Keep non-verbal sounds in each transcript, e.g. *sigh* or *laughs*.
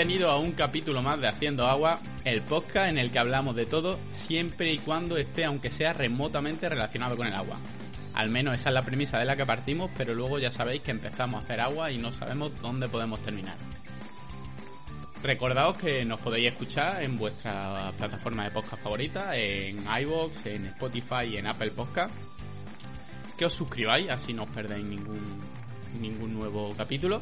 Bienvenido a un capítulo más de Haciendo Agua, el podcast en el que hablamos de todo siempre y cuando esté, aunque sea remotamente relacionado con el agua. Al menos esa es la premisa de la que partimos, pero luego ya sabéis que empezamos a hacer agua y no sabemos dónde podemos terminar. Recordaos que nos podéis escuchar en vuestra plataforma de podcast favorita, en iVoox, en Spotify y en Apple Podcast. Que os suscribáis, así no os perdéis ningún, ningún nuevo capítulo.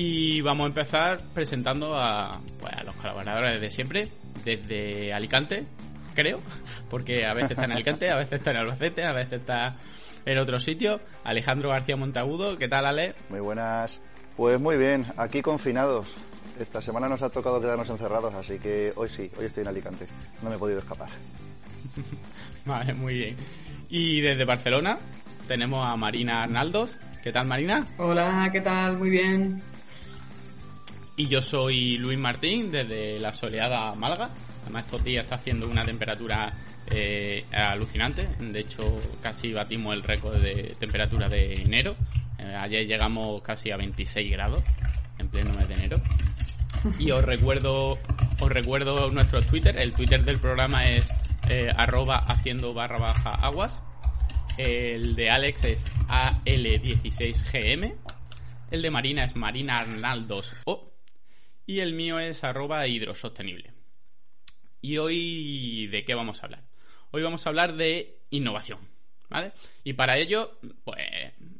Y vamos a empezar presentando a, pues, a los colaboradores de siempre, desde Alicante, creo, porque a veces está en Alicante, a veces está en Albacete, a veces está en otro sitio. Alejandro García Montagudo, ¿qué tal, Ale? Muy buenas. Pues muy bien, aquí confinados. Esta semana nos ha tocado quedarnos encerrados, así que hoy sí, hoy estoy en Alicante. No me he podido escapar. *laughs* vale, muy bien. Y desde Barcelona tenemos a Marina Arnaldos. ¿Qué tal, Marina? Hola, ¿qué tal? Muy bien. Y yo soy Luis Martín, desde la soleada Málaga. Además, estos días está haciendo una temperatura eh, alucinante. De hecho, casi batimos el récord de temperatura de enero. Eh, ayer llegamos casi a 26 grados en pleno mes de enero. Y os recuerdo, os recuerdo nuestro Twitter. El Twitter del programa es eh, arroba haciendo barra baja aguas. El de Alex es AL16GM. El de Marina es Marina Arnaldos-O. Y el mío es arroba hidrosostenible. Y hoy, ¿de qué vamos a hablar? Hoy vamos a hablar de innovación. ¿Vale? Y para ello, pues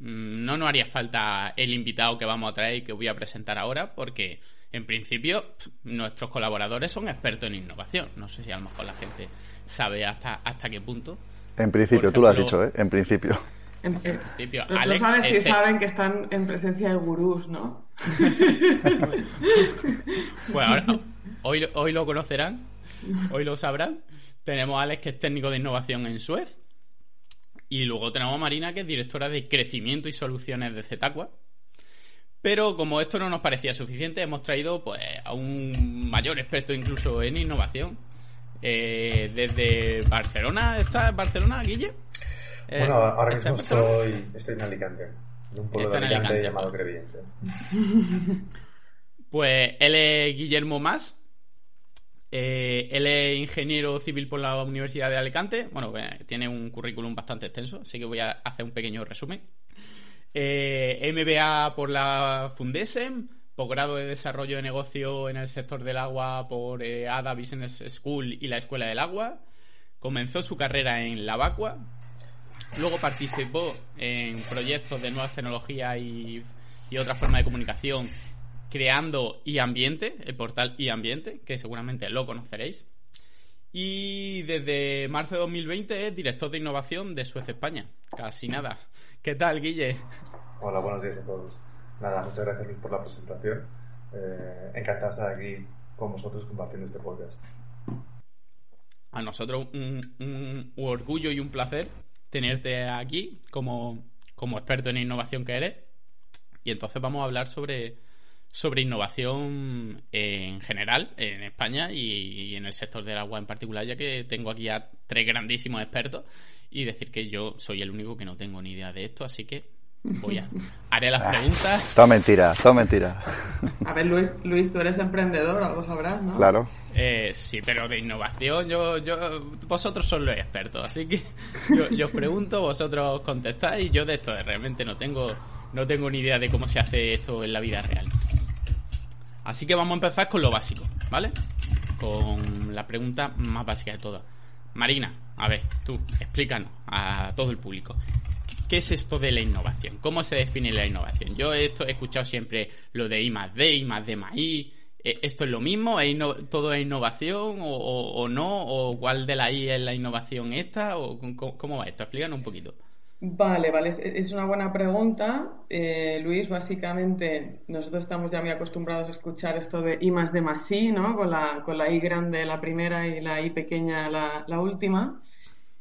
no nos haría falta el invitado que vamos a traer y que voy a presentar ahora, porque en principio nuestros colaboradores son expertos en innovación. No sé si a lo mejor la gente sabe hasta, hasta qué punto. En principio, tú lo has dicho, ¿eh? En principio. En, principio. no sabes si este saben que están en presencia de gurús, ¿no? *laughs* bueno, hoy, hoy lo conocerán, hoy lo sabrán. Tenemos a Alex, que es técnico de innovación en Suez. Y luego tenemos a Marina, que es directora de crecimiento y soluciones de Zetaqua. Pero como esto no nos parecía suficiente, hemos traído pues, a un mayor experto incluso en innovación. Eh, desde Barcelona, ¿está Barcelona, Guille? Eh, bueno, ahora mismo estoy, estoy en Alicante, en un pueblo de Alicante, llamado Creviente. *laughs* Pues él es Guillermo Más. Eh, él es ingeniero civil por la Universidad de Alicante. Bueno, tiene un currículum bastante extenso, así que voy a hacer un pequeño resumen. Eh, MBA por la Fundesem, posgrado de desarrollo de negocio en el sector del agua por eh, ADA Business School y la Escuela del Agua. Comenzó su carrera en la Vacua. Luego participó en proyectos de nuevas tecnologías y, y otras formas de comunicación, creando iAmbiente, el portal iAmbiente, que seguramente lo conoceréis. Y desde marzo de 2020 es director de innovación de Suez España. Casi nada. ¿Qué tal, Guille? Hola, buenos días a todos. Nada, muchas gracias por la presentación. Eh, encantado de estar aquí con vosotros compartiendo este podcast. A nosotros un, orgullo y un placer tenerte aquí como, como experto en innovación que eres. Y entonces vamos a hablar sobre, sobre innovación en general en España y, en el sector del agua en particular, ya que tengo aquí a tres grandísimos expertos y decir que yo soy el único que no tengo ni idea de esto, así que voy a *laughs* haré las ah, preguntas. todo mentira, todo mentira. A ver, Luis, Luis, tú eres emprendedor, algo sabrás, ¿no? Claro. Eh, sí, pero de innovación yo, yo, vosotros sois los expertos, así que *laughs* yo, yo os pregunto, vosotros contestáis y yo de esto realmente no tengo, no tengo ni idea de cómo se hace esto en la vida real. Así que vamos a empezar con lo básico, ¿vale? Con la pregunta más básica de todas. Marina, a ver, tú, explícanos a todo el público. ¿Qué es esto de la innovación? ¿Cómo se define la innovación? Yo esto he escuchado siempre lo de I más D, I más D más I. ¿E-, ¿Esto es lo mismo? ¿Es ¿Todo es innovación o, no? ¿O cuál de la I es la innovación esta? ¿O cómo, va esto? Explícanos un poquito. Vale, vale, es una buena pregunta. Eh, Luis, básicamente nosotros estamos ya muy acostumbrados a escuchar esto de I más D más I, ¿no? Con la, I grande la primera y la I pequeña la última.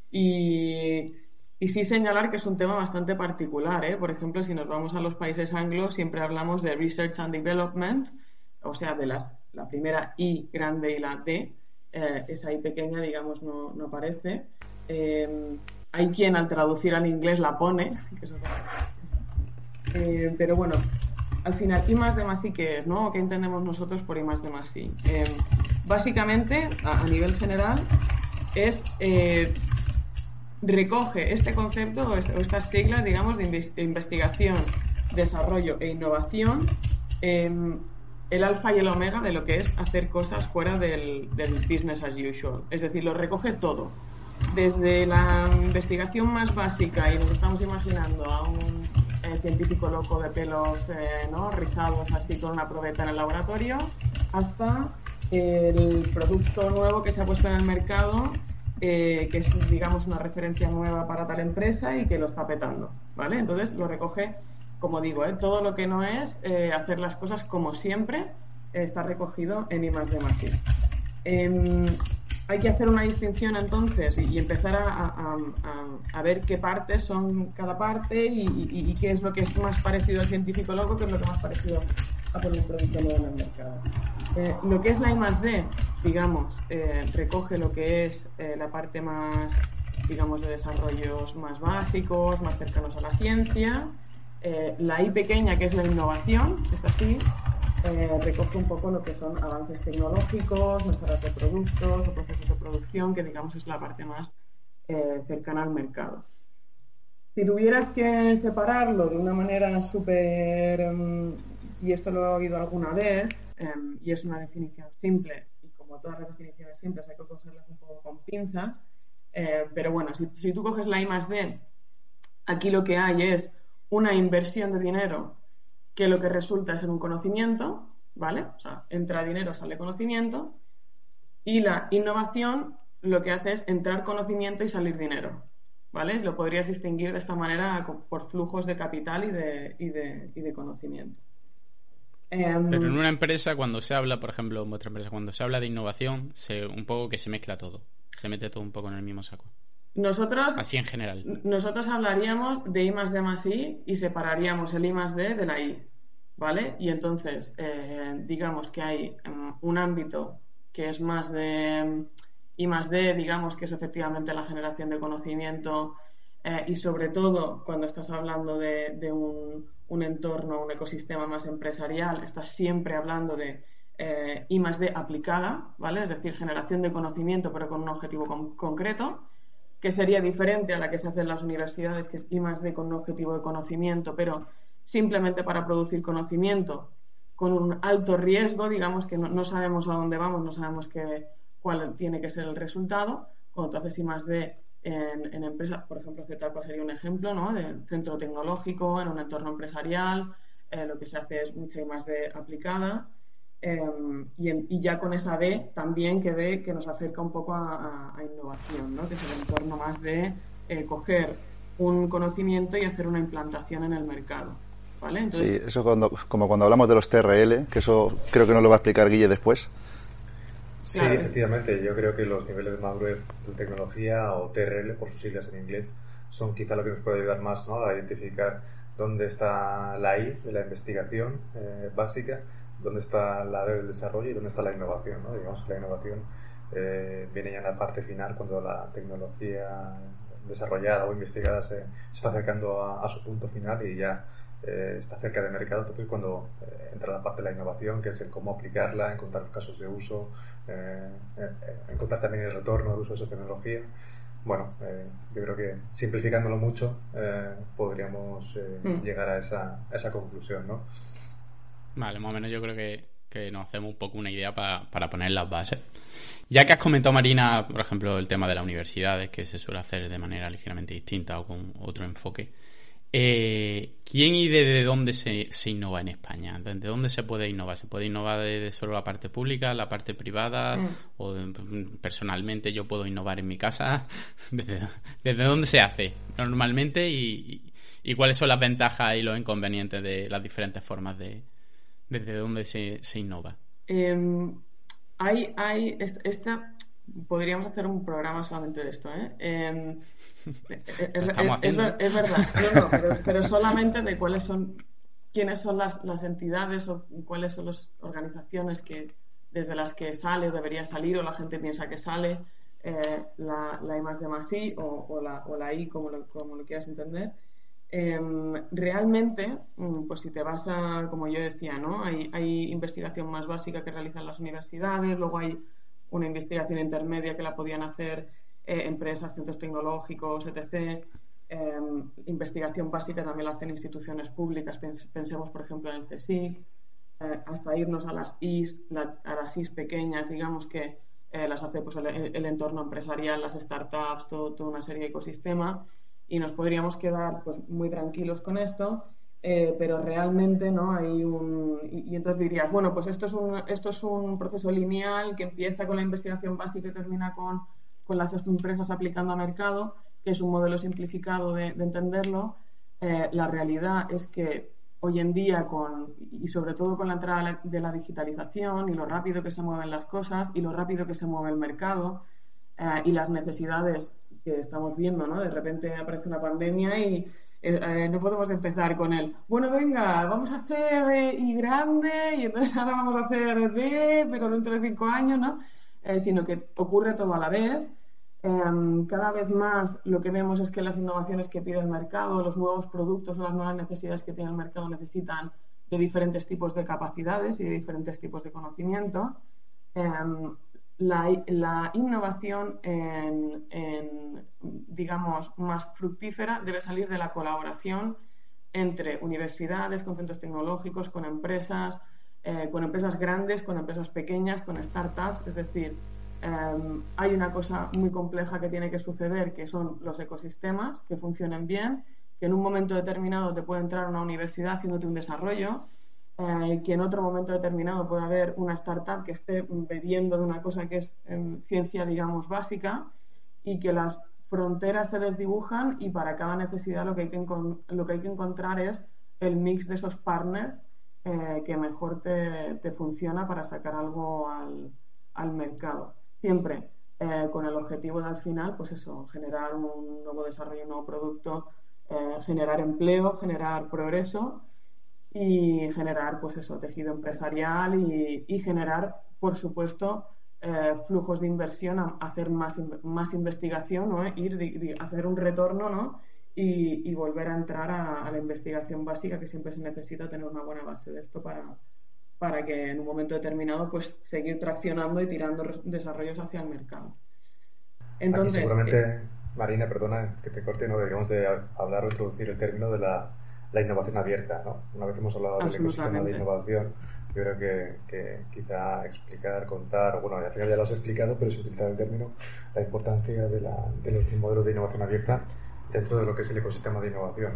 Y y sí señalar que es un tema bastante particular. ¿eh? Por ejemplo, si nos vamos a los países anglos, siempre hablamos de Research and Development, o sea, de las, la primera I grande y la D. Eh, esa I pequeña, digamos, no, no aparece. Eh, hay quien al traducir al inglés la pone, *laughs* eh, pero bueno, al final, I más de más I, ¿qué es? ¿no? ¿Qué entendemos nosotros por I más de más I? Em, básicamente, a, nivel general, es eh, recoge este concepto o, estas siglas, digamos, de investigación, desarrollo e innovación, em, el alfa y el omega de lo que es hacer cosas fuera del, business as usual. Es decir, lo recoge todo desde la investigación más básica, y nos estamos imaginando a un eh, científico loco de pelos eh, ¿no? rizados así con una probeta en el laboratorio, hasta el producto nuevo que se ha puesto en el mercado, eh, que es, digamos, una referencia nueva para tal empresa y que lo está petando, ¿vale? Entonces lo recoge, como digo, todo lo que no es hacer las cosas como siempre, está recogido en I más hay que hacer una distinción entonces y, empezar a, ver qué partes son cada parte y, qué es lo que es más parecido al científico loco, qué es lo que más parecido a poner un producto nuevo en el mercado. Eh, lo que es la I más D, digamos, eh, recoge lo que es eh, la parte más, digamos, de desarrollos más básicos, más cercanos a la ciencia. la I pequeña, que es la innovación, esta sí, recoge un poco lo que son avances tecnológicos, mejoras de productos o procesos de producción, que digamos es la parte más cercana al mercado. Si tuvieras que separarlo de una manera súper, em, y esto lo he oído alguna vez, em, y es una definición simple, y como todas las definiciones simples hay que cogerlas un poco con pinzas, eh, pero bueno, si, si tú coges la I más D, aquí lo que hay es una inversión de dinero que lo que resulta es en un conocimiento, ¿vale? O sea, entra dinero, sale conocimiento, y la innovación lo que hace es entrar conocimiento y salir dinero, ¿vale? Lo podrías distinguir de esta manera por flujos de capital y de, y de, y de conocimiento. Em, Pero en una empresa, cuando se habla, por ejemplo, en otra empresa, cuando se habla de innovación, se, un poco que se mezcla todo, se mete todo un poco en el mismo saco. Nosotros, Así en general. Nosotros hablaríamos de I más D más I y separaríamos el I más D de la I, ¿vale? Y entonces, eh, digamos que hay em, un ámbito que es más de em, I más D, digamos que es efectivamente la generación de conocimiento eh, y sobre todo cuando estás hablando de, un, un, entorno, un ecosistema más empresarial, estás siempre hablando de eh, I más D aplicada, ¿vale? Es decir, generación de conocimiento pero con un objetivo concreto que sería diferente a la que se hace en las universidades, que es I más D con un objetivo de conocimiento, pero simplemente para producir conocimiento, con un alto riesgo, digamos que no, sabemos a dónde vamos, no sabemos cuál tiene que ser el resultado. Cuando tú haces I más D en, en empresas, por ejemplo, Z sería un ejemplo ¿no? de centro tecnológico, en un entorno empresarial, eh, lo que se hace es mucha más D aplicada Em, y, ya con esa D también que ve que nos acerca un poco a, innovación, ¿no? que es el entorno más de eh, coger un conocimiento y hacer una implantación en el mercado. ¿vale? Entonces, sí, eso cuando, como cuando hablamos de los TRL, que eso creo que nos lo va a explicar Guille después. Sí, efectivamente, yo creo que los niveles de madurez de tecnología o TRL, por sus siglas en inglés, son quizá lo que nos puede ayudar más ¿no? a identificar dónde está la I de la investigación eh, básica dónde está la del desarrollo y dónde está la innovación. ¿no? Digamos que la innovación eh, viene ya en la parte final cuando la tecnología desarrollada o investigada se, está acercando a, su punto final y ya eh, está cerca del mercado. Entonces, cuando eh, entra la parte de la innovación, que es el cómo aplicarla, encontrar casos de uso, encontrar también el retorno del uso de esa tecnología. Bueno, yo creo que simplificándolo mucho podríamos mm. llegar a esa, a esa conclusión, ¿no? Vale, más o menos yo creo que, nos hacemos un poco una idea para poner las bases. Ya que has comentado, Marina, por ejemplo, el tema de las universidades, que se suele hacer de manera ligeramente distinta o con otro enfoque, eh, ¿quién y desde dónde se, se, innova en España? ¿Desde dónde se puede innovar? ¿Se puede innovar desde solo la parte pública, la parte privada? Mm. ¿O personalmente yo puedo innovar en mi casa? *laughs* ¿Desde, dónde se hace normalmente? Y, y, cuáles son las ventajas y los inconvenientes de las diferentes formas de, ¿Desde dónde se, se innova? Em, hay, hay, esta, podríamos hacer un programa solamente de esto, ¿eh? Es, verdad, pero, solamente de cuáles son, quiénes son las, las entidades o cuáles son las organizaciones que desde las que sale o debería salir o la gente piensa que sale eh, la, la I más de más I o, o, la, o la I como lo, como lo quieras entender. Em, realmente, mm, pues si te vas a, como yo decía, ¿no? Hay, hay, investigación más básica que realizan las universidades, luego hay una investigación intermedia que la podían hacer eh, empresas, centros tecnológicos, etc. Em, investigación básica también la hacen instituciones públicas, pensemos por ejemplo en el CSIC, eh, hasta irnos a las IS, a las IS pequeñas, digamos que eh, las hace pues, el, entorno empresarial, las startups, todo, toda una serie de ecosistemas y nos podríamos quedar pues muy tranquilos con esto, pero realmente no hay un y, entonces dirías bueno pues esto es un esto es un proceso lineal que empieza con la investigación básica y termina con, con las empresas aplicando a mercado, que es un modelo simplificado de, entenderlo. Eh, la realidad es que hoy en día con y sobre todo con la entrada de la digitalización y lo rápido que se mueven las cosas y lo rápido que se mueve el mercado eh, y las necesidades que estamos viendo, ¿no? De repente aparece una pandemia y eh, eh, no podemos empezar con el, bueno, venga, vamos a hacer eh, Y grande y entonces ahora vamos a hacer D, pero dentro de cinco años, ¿no? Sino que ocurre todo a la vez. Em, cada vez más lo que vemos es que las innovaciones que pide el mercado, los nuevos productos o las nuevas necesidades que tiene el mercado necesitan de diferentes tipos de capacidades y de diferentes tipos de conocimiento. Em, la, innovación en, digamos, más fructífera debe salir de la colaboración entre universidades, con centros tecnológicos, con empresas, eh, con empresas grandes, con empresas pequeñas, con startups. Es decir, em, hay una cosa muy compleja que tiene que suceder, que son los ecosistemas, que funcionen bien, que en un momento determinado te puede entrar una universidad haciéndote un desarrollo eh, que en otro momento determinado puede haber una startup que esté bebiendo de una cosa que es em, ciencia, digamos, básica y que las fronteras se desdibujan y para cada necesidad lo que hay que, lo que, hay que encontrar es el mix de esos partners eh, que mejor te, funciona para sacar algo al, mercado. Siempre eh, con el objetivo de al final, pues eso, generar un nuevo desarrollo, un nuevo producto, generar empleo, generar progreso y generar, pues eso, tejido empresarial y, generar, por supuesto, eh, flujos de inversión, hacer más, más investigación, ¿no? ir, hacer un retorno, ¿no? Y, volver a entrar a, la investigación básica, que siempre se necesita tener una buena base de esto para, para que en un momento determinado, pues seguir traccionando y tirando desarrollos hacia el mercado. Entonces, seguramente, eh, Marina, perdona que te corte, no deberíamos de hablar o introducir el término de la la innovación abierta. ¿no? Una vez hemos hablado del ecosistema de innovación, yo creo que, que, quizá explicar, contar, bueno, al final ya lo has explicado, pero es utilizar el término, la importancia de, la, de, los modelos de innovación abierta dentro de lo que es el ecosistema de innovación.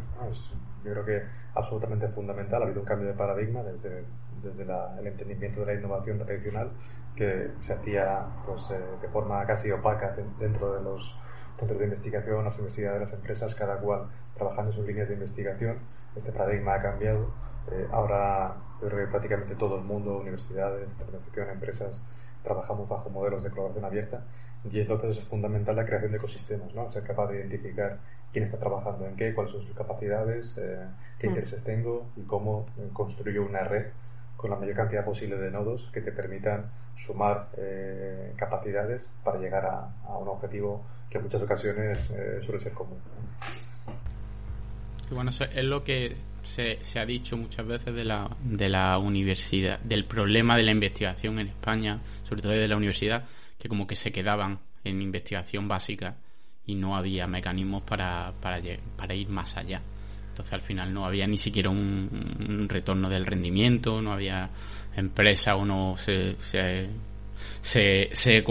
yo creo que absolutamente fundamental, ha habido un cambio de paradigma desde, desde el entendimiento de la innovación tradicional que se hacía pues, eh, de forma casi opaca dentro de los centros de investigación, las universidades, las empresas, cada cual trabajando en sus líneas de investigación este paradigma ha cambiado. Eh, ahora yo creo que prácticamente todo el mundo, universidades, organizaciones, empresas, trabajamos bajo modelos de colaboración abierta y entonces es fundamental la creación de ecosistemas, ¿no? ser capaz de identificar quién está trabajando en qué, cuáles son sus capacidades, eh, qué mm. intereses tengo y cómo eh, construyo una red con la mayor cantidad posible de nodos que te permitan sumar capacidades para llegar a, a, un objetivo que en muchas ocasiones suele ser común bueno, es lo que se, se, ha dicho muchas veces de la, de la universidad, del problema de la investigación en España, sobre todo de la universidad, que como que se quedaban en investigación básica y no había mecanismos para, para, para ir más allá. Entonces al final no había ni siquiera un, retorno del rendimiento, no había empresa o no se, se se, se,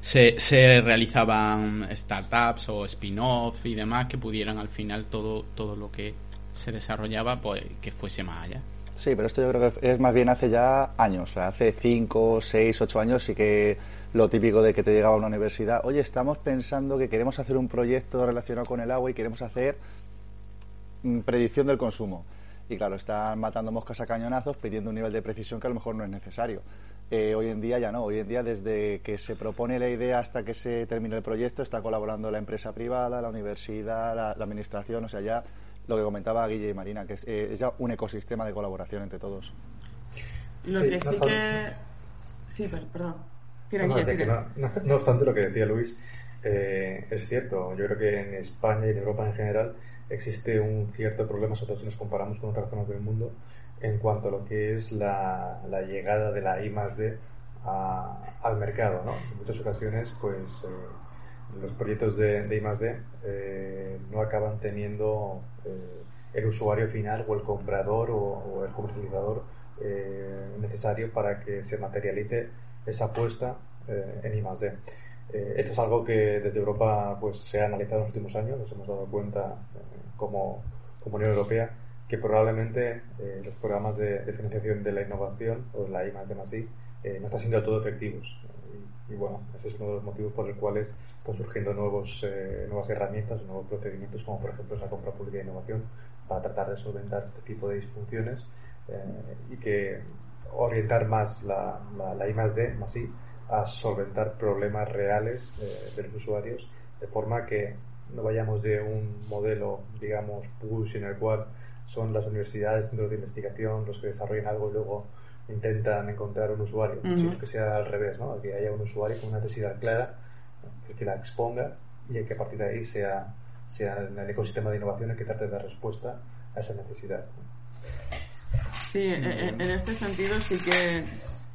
se, se realizaban startups o spin-off y demás que pudieran al final todo, todo lo que se desarrollaba pues que fuese más allá. Sí, pero esto yo creo que es más bien hace ya años, hace 5, 6, 8 años sí que lo típico de que te llegaba a una universidad, oye, estamos pensando que queremos hacer un proyecto relacionado con el agua y queremos hacer mm, predicción del consumo. Y claro, están matando moscas a cañonazos pidiendo un nivel de precisión que a lo mejor no es necesario. Eh, hoy en día ya no, hoy en día desde que se propone la idea hasta que se termine el proyecto está colaborando la empresa privada, la universidad, la, administración, o sea, ya lo que comentaba Guille y Marina, que es, eh, ya un ecosistema de colaboración entre todos. Lo que sí que... Sí, perdón. No, no, obstante, lo que decía Luis eh, es cierto. Yo creo que en España y en Europa en general existe un cierto problema, sobre todo si nos comparamos con otras zonas del mundo, en cuanto a lo que es la, la llegada de la I más D al mercado. ¿no? En muchas ocasiones, pues eh, los proyectos de, de I más D eh, no acaban teniendo el usuario final o el comprador o, el comercializador necesario para que se materialice esa apuesta en I más D. esto es algo que desde Europa pues, se ha analizado en los últimos años, nos hemos dado cuenta como, como Unión Europea que probablemente los programas de, financiación de la innovación o la I más eh, no están siendo todo efectivos. Y, bueno, ese es uno de los motivos por los cuales están surgiendo nuevos, eh, nuevas herramientas, nuevos procedimientos, como por ejemplo la compra pública de innovación, para tratar de solventar este tipo de disfunciones eh, y que orientar más la, la, I más D, más I, a solventar problemas reales de los usuarios, de forma que no vayamos de un modelo, digamos, push en el cual son las universidades, centros de investigación los que desarrollan algo y luego intentan encontrar un usuario, sino que sea al revés, ¿no? que haya un usuario con una necesidad clara, que la exponga y que a partir de ahí sea, sea el ecosistema de innovación el que trate de dar respuesta a esa necesidad. Sí, e, e, en este sentido sí que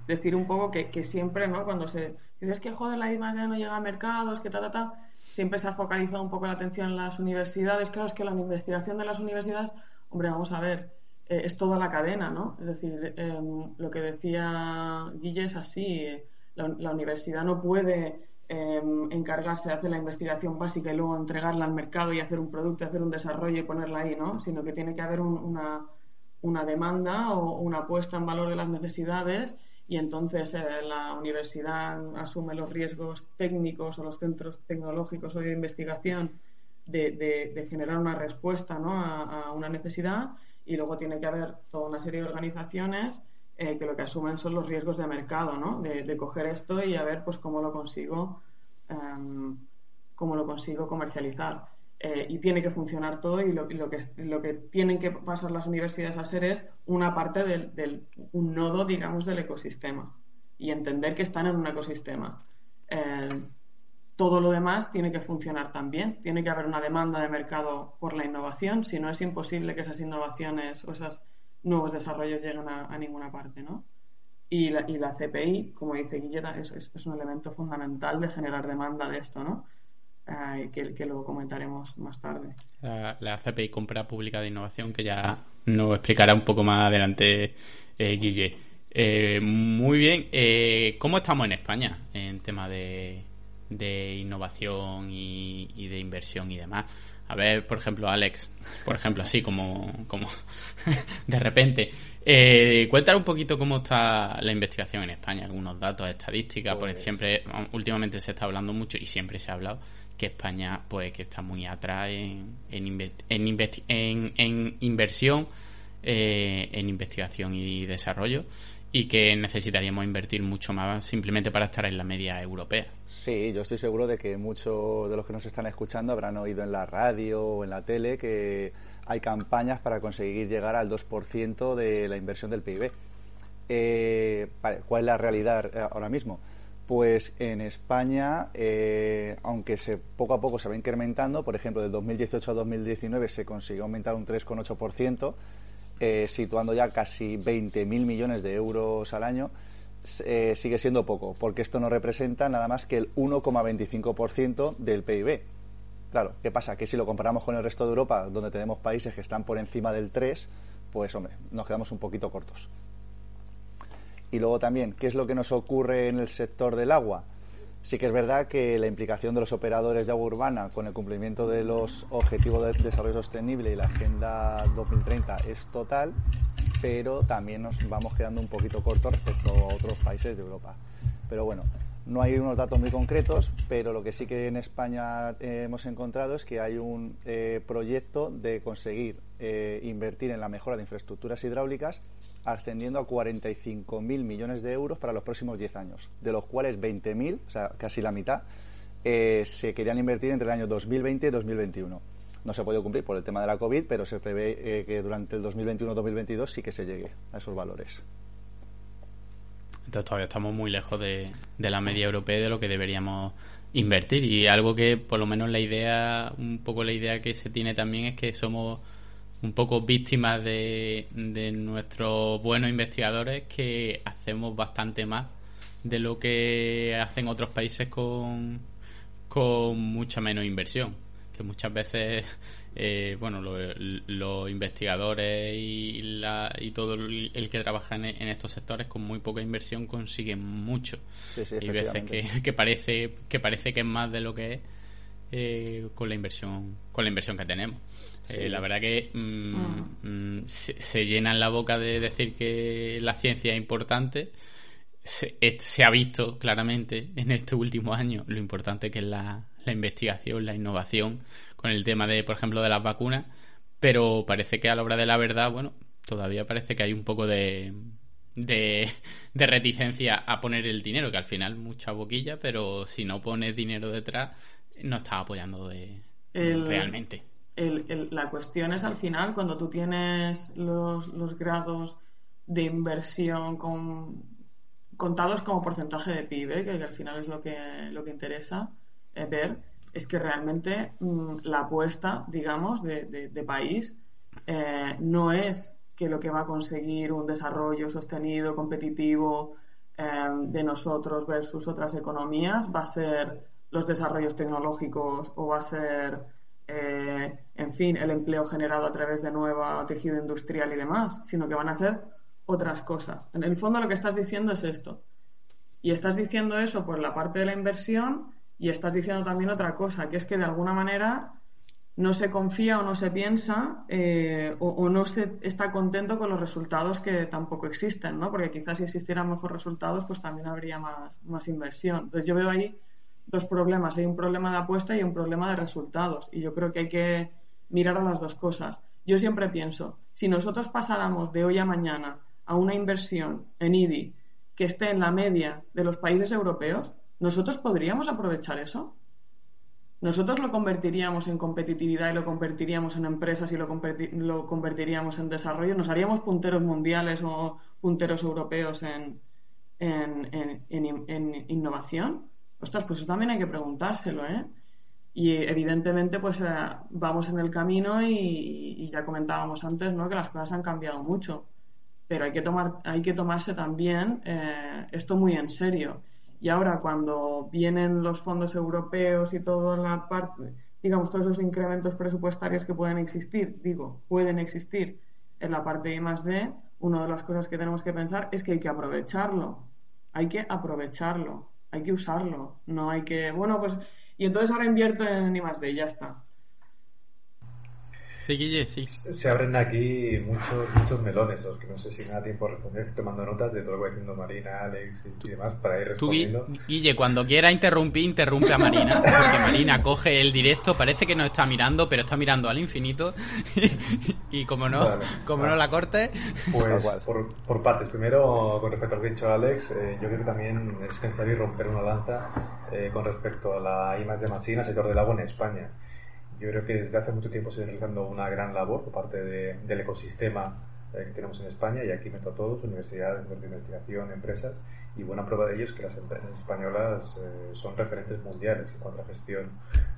decir un poco que, que siempre, ¿no? Cuando se dices que joder, la I ya no llega a mercados, que ta, ta, ta, siempre se ha focalizado un poco la atención en las universidades. Claro, es que la investigación de las universidades, hombre, vamos a ver, eh, es toda la cadena, ¿no? Es decir, em, lo que decía Guille es así. La, universidad no puede em, encargarse de hacer la investigación básica y luego entregarla al mercado y hacer un producto, hacer un desarrollo y ponerla ahí, ¿no? Sino que tiene que haber una, una, demanda o una puesta en valor de las necesidades y entonces eh, la universidad asume los riesgos técnicos o los centros tecnológicos o de investigación de, generar una respuesta ¿no? a, una necesidad y luego tiene que haber toda una serie de organizaciones eh, que lo que asumen son los riesgos de mercado, ¿no? De, coger esto y a ver pues cómo lo consigo, em, cómo lo consigo comercializar. Eh, y tiene que funcionar todo y lo, que, lo que tienen que pasar las universidades a ser es una parte del, un nodo, digamos, del ecosistema y entender que están en un ecosistema. Eh, todo lo demás tiene que funcionar también. Tiene que haber una demanda de mercado por la innovación, si no es imposible que esas innovaciones o esos nuevos desarrollos lleguen a, ninguna parte, ¿no? Y la, y la, CPI, como dice Guilleta, es, es, un elemento fundamental de generar demanda de esto, ¿no? Eh, que, que, luego comentaremos más tarde. La, CPI, Compra Pública de Innovación, que ya nos explicará un poco más adelante eh, Guille. Eh, muy bien. Eh, ¿Cómo estamos en España en tema de, de innovación y, de inversión y demás. A ver, por ejemplo, Alex, por ejemplo, así como, como *laughs* de repente, eh, cuéntanos un poquito cómo está la investigación en España, algunos datos, estadísticas, porque pues siempre, últimamente se está hablando mucho y siempre se ha hablado que España, pues, que está muy atrás en, en, en, en, inversión, eh, en investigación y desarrollo y que necesitaríamos invertir mucho más simplemente para estar en la media europea. Sí, yo estoy seguro de que muchos de los que nos están escuchando habrán oído en la radio o en la tele que hay campañas para conseguir llegar al 2% de la inversión del PIB. Eh, ¿Cuál es la realidad eh, ahora mismo? Pues en España, eh, aunque se, poco a poco se va incrementando, por ejemplo, de 2018 a 2019 se consiguió aumentar un 3,8%, eh, situando ya casi 20.000 millones de euros al año, eh, sigue siendo poco, porque esto no representa nada más que el 1,25% del PIB. Claro, ¿qué pasa? Que si lo comparamos con el resto de Europa, donde tenemos países que están por encima del 3, pues hombre, nos quedamos un poquito cortos. Y luego también, ¿qué es lo que nos ocurre en el sector del agua? Sí que es verdad que la implicación de los operadores de agua urbana con el cumplimiento de los objetivos de desarrollo sostenible y la Agenda 2030 es total, pero también nos vamos quedando un poquito cortos respecto a otros países de Europa. Pero bueno, no hay unos datos muy concretos, pero lo que sí que en España eh, hemos encontrado es que hay un eh, proyecto de conseguir eh, invertir en la mejora de infraestructuras hidráulicas ascendiendo a 45.000 millones de euros para los próximos 10 años, de los cuales 20.000, o sea, casi la mitad, eh, se querían invertir entre el año 2020 y 2021. No se ha podido cumplir por el tema de la COVID, pero se prevé eh, que durante el 2021-2022 sí que se llegue a esos valores. Entonces todavía estamos muy lejos de, la media europea de lo que deberíamos invertir. Y algo que por lo menos la idea un poco la idea que se tiene también es que somos un poco víctimas de, de nuestros buenos investigadores que hacemos bastante más de lo que hacen otros países con, con mucha menos inversión. Que muchas veces eh, bueno los investigadores y, la, y todo el, que trabaja en, estos sectores con muy poca inversión consiguen mucho. Y veces que, parece que parece que es más de lo que es eh, con la inversión con la inversión que tenemos. Eh, la verdad que mm, ah. mm, se, se, llenan la boca de decir que la ciencia es importante. Se, se ha visto claramente en este último año lo importante que es la, la investigación, la innovación con el tema de, por ejemplo, de las vacunas, pero parece que a la hora de la verdad, bueno, todavía parece que hay un poco de, de, reticencia a poner el dinero, que al final mucha boquilla, pero si no pones dinero detrás, no estás apoyando de, realmente. la cuestión es al final, cuando tú tienes los, los grados de inversión con, contados como porcentaje de PIB, que, al final es lo que, lo que interesa eh, ver, es que realmente mm, la apuesta, digamos, de, país eh, no es que lo que va a conseguir un desarrollo sostenido, competitivo eh, de nosotros versus otras economías va a ser los desarrollos tecnológicos o va a ser, eh, en fin, el empleo generado a través de nuevo tejido industrial y demás, sino que van a ser otras cosas. En el fondo lo que estás diciendo es esto. Y estás diciendo eso por la parte de la inversión y estás diciendo también otra cosa, que es que de alguna manera no se confía o no se piensa eh, o, no se está contento con los resultados que tampoco existen, ¿no? Porque quizás si existieran mejores resultados, pues también habría más, más inversión. Entonces yo veo ahí dos problemas. Hay un problema de apuesta y un problema de resultados. Y yo creo que hay que mirar a las dos cosas. Yo siempre pienso, si nosotros pasáramos de hoy a mañana a una inversión en IDI que esté en la media de los países europeos, ¿nosotros podríamos aprovechar eso? ¿Nosotros lo convertiríamos en competitividad y lo convertiríamos en empresas y lo, convertiríamos en desarrollo? ¿Nos haríamos punteros mundiales o punteros europeos en, innovación? Ostras, pues eso también hay que preguntárselo, ¿eh? Y evidentemente, pues eh, vamos en el camino y, ya comentábamos antes, ¿no? Que las cosas han cambiado mucho. Pero hay que, tomar, hay que tomarse también eh, esto muy en serio. Y ahora cuando vienen los fondos europeos y toda la parte, digamos, todos esos incrementos presupuestarios que pueden existir, digo, pueden existir en la parte de I D, una de las cosas que tenemos que pensar es que hay que aprovecharlo. Hay que aprovecharlo, hay que usarlo. No hay que, bueno, pues, y entonces ahora invierto en I D y ya está. Se abren aquí muchos muchos melones, los que no sé si me da tiempo a responder, tomando notas de todo lo que va diciendo Marina, Alex y, demás, para ir respondiendo. Tú, Guille, cuando quiera interrumpir, interrumpe a Marina, porque Marina coge el directo, parece que no está mirando, pero está mirando al infinito, *laughs* y como no, como no la corte... Pues por, por, partes, primero con respecto a lo que ha dicho Alex, eh, yo creo que también es necesario romper una lanza eh, con respecto a la I más de Masina, sector del agua en España. Yo creo que desde hace mucho tiempo se está realizando una gran labor por parte del ecosistema eh, que tenemos en España y aquí meto a todos, universidades, centros de investigación, empresas y buena prueba de ello es que las empresas españolas eh, son referentes mundiales en cuanto a gestión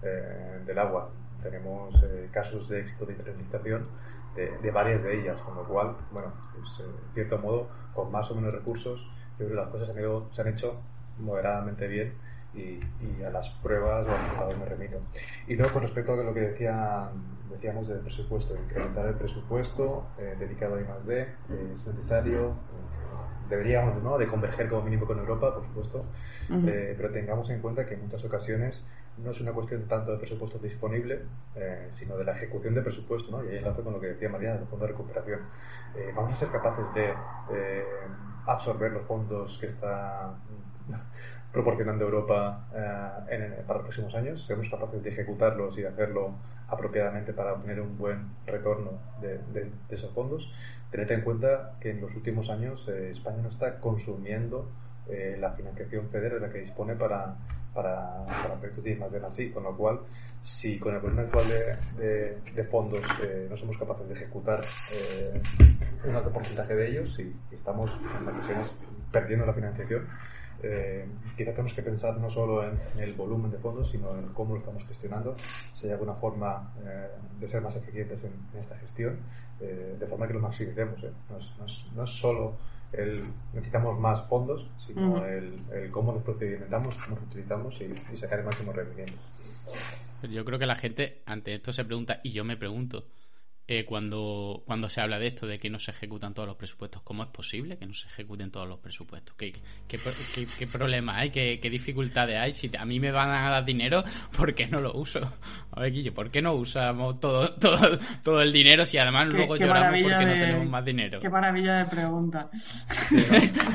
eh, del agua. Tenemos casos de éxito de internalización de, varias de ellas, con lo cual, bueno, pues, en cierto modo, con más o menos recursos, yo creo que las cosas han ido, se han hecho moderadamente bien y, a las pruebas o a los resultados me remito. Y luego con respecto a lo que decía, decíamos del presupuesto, incrementar el presupuesto eh, dedicado a I+.D. Eh, es necesario, eh, deberíamos ¿no? de converger como mínimo con Europa, por supuesto, pero tengamos en cuenta que en muchas ocasiones no es una cuestión tanto de presupuesto disponible, sino de la ejecución de presupuesto, ¿no? y ahí enlazo con lo que decía María del fondo de recuperación. vamos a ser capaces de absorber los fondos que está proporcionando Europa eh, para los próximos años, seamos capaces de ejecutarlos y de hacerlo apropiadamente para obtener un buen retorno de, esos fondos. Tened en cuenta que en los últimos años eh, España no está consumiendo eh, la financiación FEDER de la que dispone para, para, para proyectos de más así, con lo cual, si con el volumen actual de, de fondos no somos capaces de ejecutar un alto porcentaje de ellos y, estamos en ocasiones perdiendo la financiación, eh, quizá tenemos que pensar no solo en, el volumen de fondos, sino en cómo lo estamos gestionando, si hay alguna forma eh, de ser más eficientes en, esta gestión, eh, de forma que lo maximicemos. No es, no, es, solo el necesitamos más fondos, sino el, cómo los procedimentamos, cómo los utilizamos y, sacar el máximo rendimiento. Yo creo que la gente ante esto se pregunta, y yo me pregunto, eh, cuando, cuando se habla de esto, de que no se ejecutan todos los presupuestos. ¿Cómo es posible que no se ejecuten todos los presupuestos? ¿Qué, qué, qué, problema hay? ¿Qué, dificultades hay? Si a mí me van a dar dinero, ¿por qué no lo uso? A ver, Guillo, ¿por qué no usamos todo, todo, todo el dinero si además luego lloramos porque no tenemos más dinero? Qué maravilla de pregunta.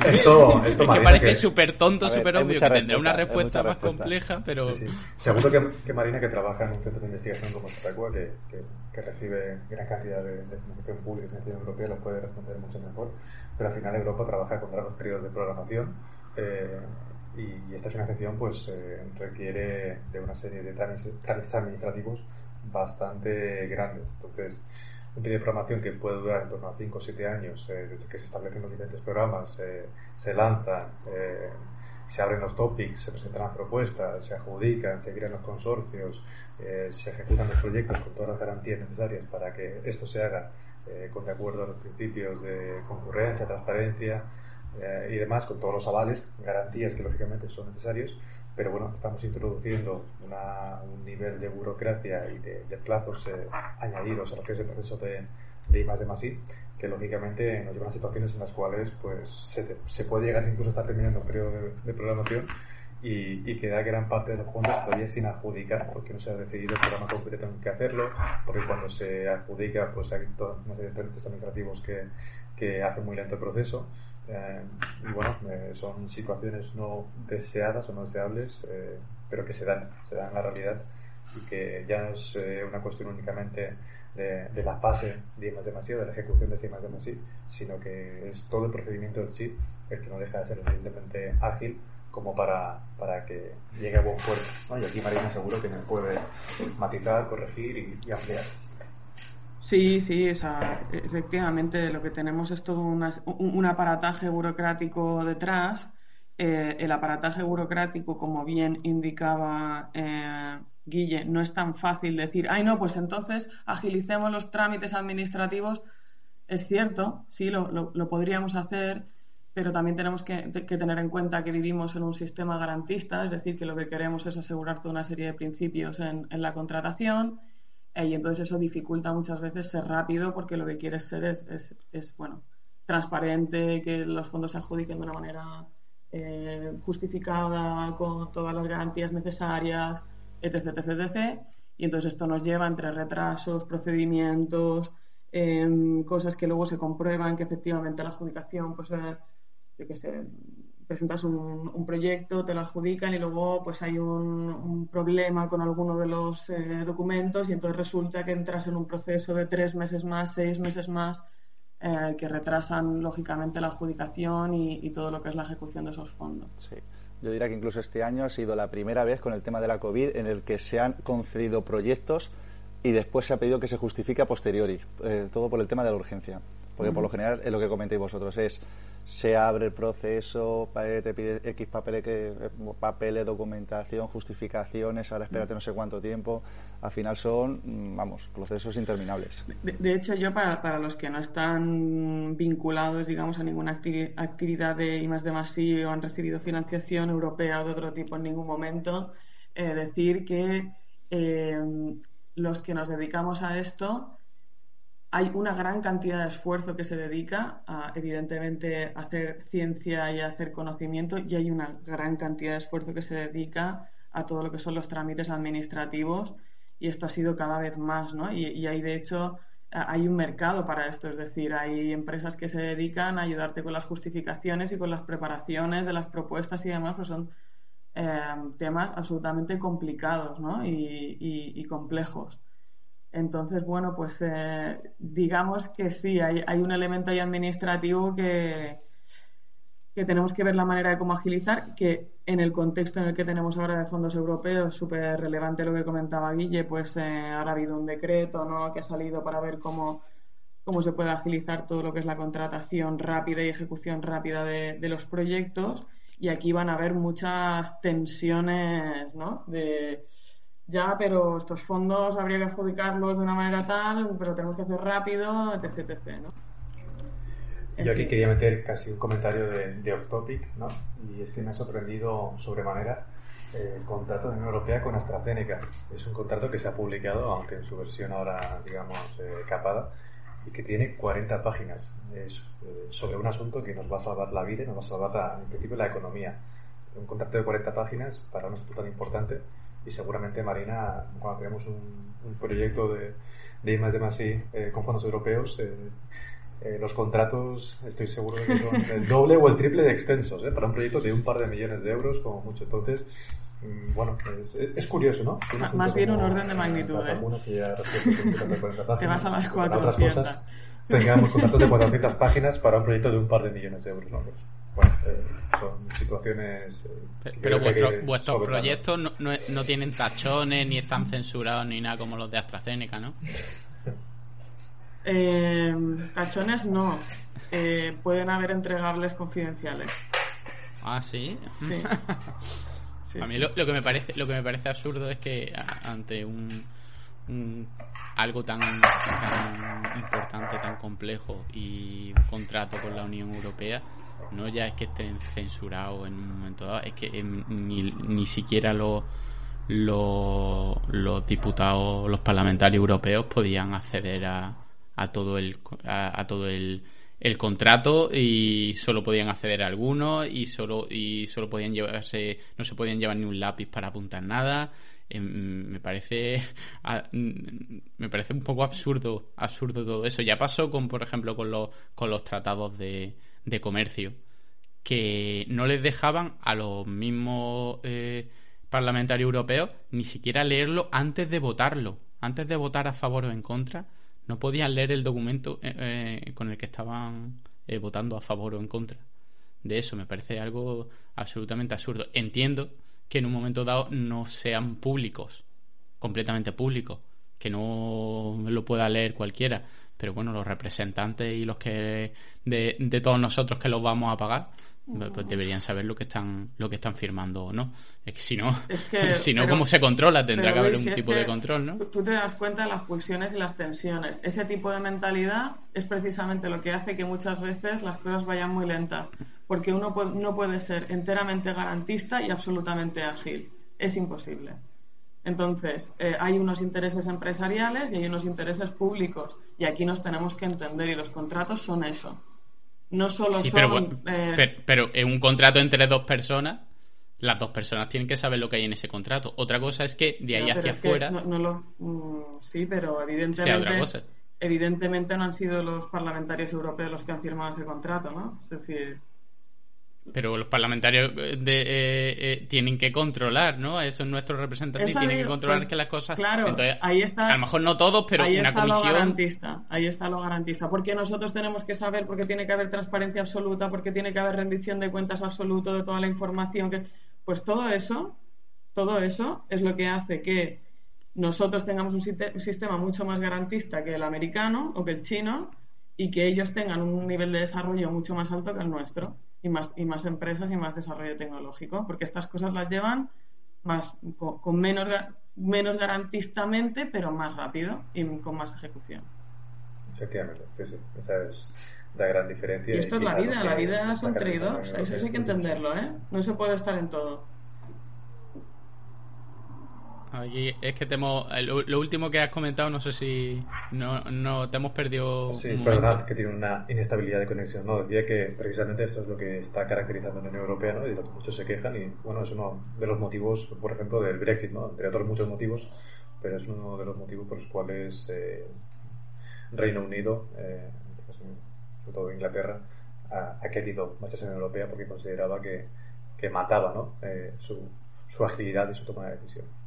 esto, esto *laughs* es que parece súper tonto, súper obvio, que tendrá una respuesta más compleja, pero... Seguro que, que, Marina, que trabaja en un centro de investigación como Stacua, que, que, que recibe cantidad de, financiación pública y financiación europea lo puede responder mucho mejor. Pero al final Europa trabaja con largos periodos de programación eh, y, esta financiación pues eh, requiere de una serie de trámites, administrativos bastante grandes. Entonces, un periodo de programación que puede durar en torno a 5 o 7 años, eh, desde que se establecen los diferentes programas, se lanzan, se abren los topics, se presentan las propuestas, se adjudican, se crean los consorcios, eh, se ejecutan los proyectos con todas las garantías necesarias para que esto se haga eh, con de acuerdo a los principios de concurrencia, transparencia eh, y demás, con todos los avales, garantías que lógicamente son necesarios, pero bueno, estamos introduciendo un nivel de burocracia y de, plazos añadidos a lo que es el proceso de, de I de I, que lógicamente nos llevan a situaciones en las cuales pues se, puede llegar incluso a estar terminando un periodo de programación y, y queda gran parte de los fondos todavía sin adjudicar porque no se ha decidido el programa concreto en que hacerlo, porque cuando se adjudica pues hay todos una serie de administrativos que, que hacen muy lento el proceso. Eh, y bueno, eh, son situaciones no deseadas o no deseables, eh, pero que se dan, se dan en la realidad y que ya no es una cuestión únicamente de, de, la fase de más demasiado, de la ejecución de más demasiado, sino que es todo el procedimiento del chip el que no deja de ser suficientemente ágil como para, para que llegue a buen puerto. Y aquí Marina seguro que me puede matizar, corregir y, ampliar. Sí, sí, efectivamente lo que tenemos es todo un aparataje burocrático detrás. Eh, el aparataje burocrático, como bien indicaba eh, Guille, no es tan fácil decir, ay no, pues entonces agilicemos los trámites administrativos. Es cierto, sí, lo, lo podríamos hacer, pero también tenemos que, tener en cuenta que vivimos en un sistema garantista, es decir, que lo que queremos es asegurar toda una serie de principios en, la contratación eh, y entonces eso dificulta muchas veces ser rápido porque lo que quieres ser es, es, bueno, transparente, que los fondos se adjudiquen de una manera eh, justificada, con todas las garantías necesarias, etc, etc, etc. Y entonces esto nos lleva entre retrasos, procedimientos, em, cosas que luego se comprueban que efectivamente la adjudicación pues, eh, que se presentas un, proyecto, te lo adjudican y luego pues hay un, problema con alguno de los eh, documentos y entonces resulta que entras en un proceso de tres meses más, seis meses más, eh, que retrasan lógicamente la adjudicación y, todo lo que es la ejecución de esos fondos. Yo diría que incluso este año ha sido la primera vez con el tema de la COVID en el que se han concedido proyectos y después se ha pedido que se justifique a posteriori, eh, todo por el tema de la urgencia. Porque por lo general es lo que comentéis vosotros, es se abre el proceso, te pide X papeles, que, papeles, documentación, justificaciones, ahora espérate no sé cuánto tiempo. Al final son, mm, vamos, procesos interminables. De, hecho, yo para, para, los que no están vinculados, digamos, a ninguna actividad de I más de o han recibido financiación europea o de otro tipo en ningún momento, eh, decir que eh, los que nos dedicamos a esto hay una gran cantidad de esfuerzo que se dedica a, evidentemente, hacer ciencia y a hacer conocimiento y hay una gran cantidad de esfuerzo que se dedica a todo lo que son los trámites administrativos y esto ha sido cada vez más, ¿no? Y, hay, de hecho, hay un mercado para esto, es decir, hay empresas que se dedican a ayudarte con las justificaciones y con las preparaciones de las propuestas y demás, pues son eh, temas absolutamente complicados, ¿no? y complejos. Entonces, bueno, pues eh, digamos que sí, hay, un elemento ahí administrativo que, que tenemos que ver la manera de cómo agilizar, que en el contexto en el que tenemos ahora de fondos europeos, súper relevante lo que comentaba Guille, pues eh, ahora ha habido un decreto ¿no? que ha salido para ver cómo, cómo se puede agilizar todo lo que es la contratación rápida y ejecución rápida de, de los proyectos y aquí van a haber muchas tensiones, ¿no? De ya, pero estos fondos habría que adjudicarlos de una manera tal, pero tenemos que hacer rápido, etc, etc, ¿no? Yo aquí quería meter casi un comentario de, off topic, ¿no? Y es que me ha sorprendido sobremanera eh, el contrato de la Unión Europea con AstraZeneca. Es un contrato que se ha publicado, aunque en su versión ahora, digamos, eh, capada, y que tiene 40 páginas es, eh, sobre un asunto que nos va a salvar la vida y nos va a salvar, la, en principio, la economía. Un contrato de 40 páginas para un asunto tan importante y seguramente Marina, cuando tenemos un, proyecto de, de I eh, con fondos europeos, eh, eh, los contratos estoy seguro de que son *laughs* el doble o el triple de extensos para un proyecto de un par de millones de euros como mucho. Entonces, mm, bueno, es, curioso, ¿no? Más bien un orden de magnitud. Te vas a las 400. Tengamos contratos de 400 páginas para un proyecto de un par de millones de euros. ¿no? Bueno, eh, son situaciones. Eh, pero vuestros proyectos no, no, tienen tachones, ni están censurados, ni nada como los de AstraZeneca, ¿no? Eh, tachones no. pueden haber entregables confidenciales. Ah, sí. *laughs* a mí lo, que me parece lo que me parece absurdo es que ante un, un algo tan, tan importante, tan complejo y un contrato con la Unión Europea no ya es que estén censurados en un momento dado, es que ni, ni siquiera los, los, diputados, los parlamentarios europeos podían acceder a, a todo el a, todo el, el, contrato y solo podían acceder a algunos y solo y solo podían llevarse no se podían llevar ni un lápiz para apuntar nada. Em, me parece me parece un poco absurdo absurdo todo eso. Ya pasó con por ejemplo con los con los tratados de de comercio que no les dejaban a los mismos eh, parlamentarios europeos ni siquiera leerlo antes de votarlo. Antes de votar a favor o en contra, no podían leer el documento eh, eh, con el que estaban votando a favor o en contra. De eso me parece algo absolutamente absurdo. Entiendo que en un momento dado no sean públicos, completamente públicos, que no lo pueda leer cualquiera, pero bueno, los representantes y los que de, de todos nosotros que los vamos a pagar, pues, pues deberían saber lo que están lo que están firmando o no. Es que si no, *laughs* si no ¿cómo se controla? Tendrá que haber un tipo de control, ¿no? Tú te das cuenta de las pulsiones y las tensiones. Ese tipo de mentalidad es precisamente lo que hace que muchas veces las cosas vayan muy lentas, porque uno no puede ser enteramente garantista y absolutamente ágil. Es imposible. Entonces, eh, hay unos intereses empresariales y hay unos intereses públicos. Y aquí nos tenemos que entender y los contratos son eso. No solo son... Eh, pero, en un contrato entre dos personas, las dos personas tienen que saber lo que hay en ese contrato. Otra cosa es que de ahí hacia afuera... No, lo... Mm, sí, pero evidentemente... Evidentemente no han sido los parlamentarios europeos los que han firmado ese contrato, ¿no? Es decir pero los parlamentarios eh, de, eh, eh, tienen que controlar, ¿no? Eso es nuestro representante y tienen que controlar pues, que las cosas. Claro, ahí está. A lo mejor no todos, pero ahí una está comisión. Lo garantista, ahí está lo garantista. Porque nosotros tenemos que saber, porque tiene que haber transparencia absoluta, porque tiene que haber rendición de cuentas absoluto de toda la información. que Pues todo eso, todo eso es lo que hace que nosotros tengamos un sistema mucho más garantista que el americano o que el chino y que ellos tengan un nivel de desarrollo mucho más alto que el nuestro y más, y más empresas y más desarrollo tecnológico, porque estas cosas las llevan más, con, menos, menos garantistamente, pero más rápido y con más ejecución. Efectivamente, sí, sí. Esa es la gran diferencia. Y esto es la vida, la vida son trade-offs, eso hay que entenderlo, ¿eh? No se puede estar en todo. Aquí es que te lo, último que has comentado, no sé si no, no te hemos perdido. Sí, perdonad, que tiene una inestabilidad de conexión. No, decía que precisamente esto es lo que está caracterizando a la Unión Europea ¿no? y de lo que muchos se quejan. Y bueno, es uno de los motivos, por ejemplo, del Brexit, ¿no? entre otros muchos motivos, pero es uno de los motivos por los cuales eh, Reino Unido, eh, sobre todo Inglaterra, ha, querido marcharse en la Unión Europea porque consideraba que, que mataba ¿no? Eh, su, su agilidad y su toma de decisión.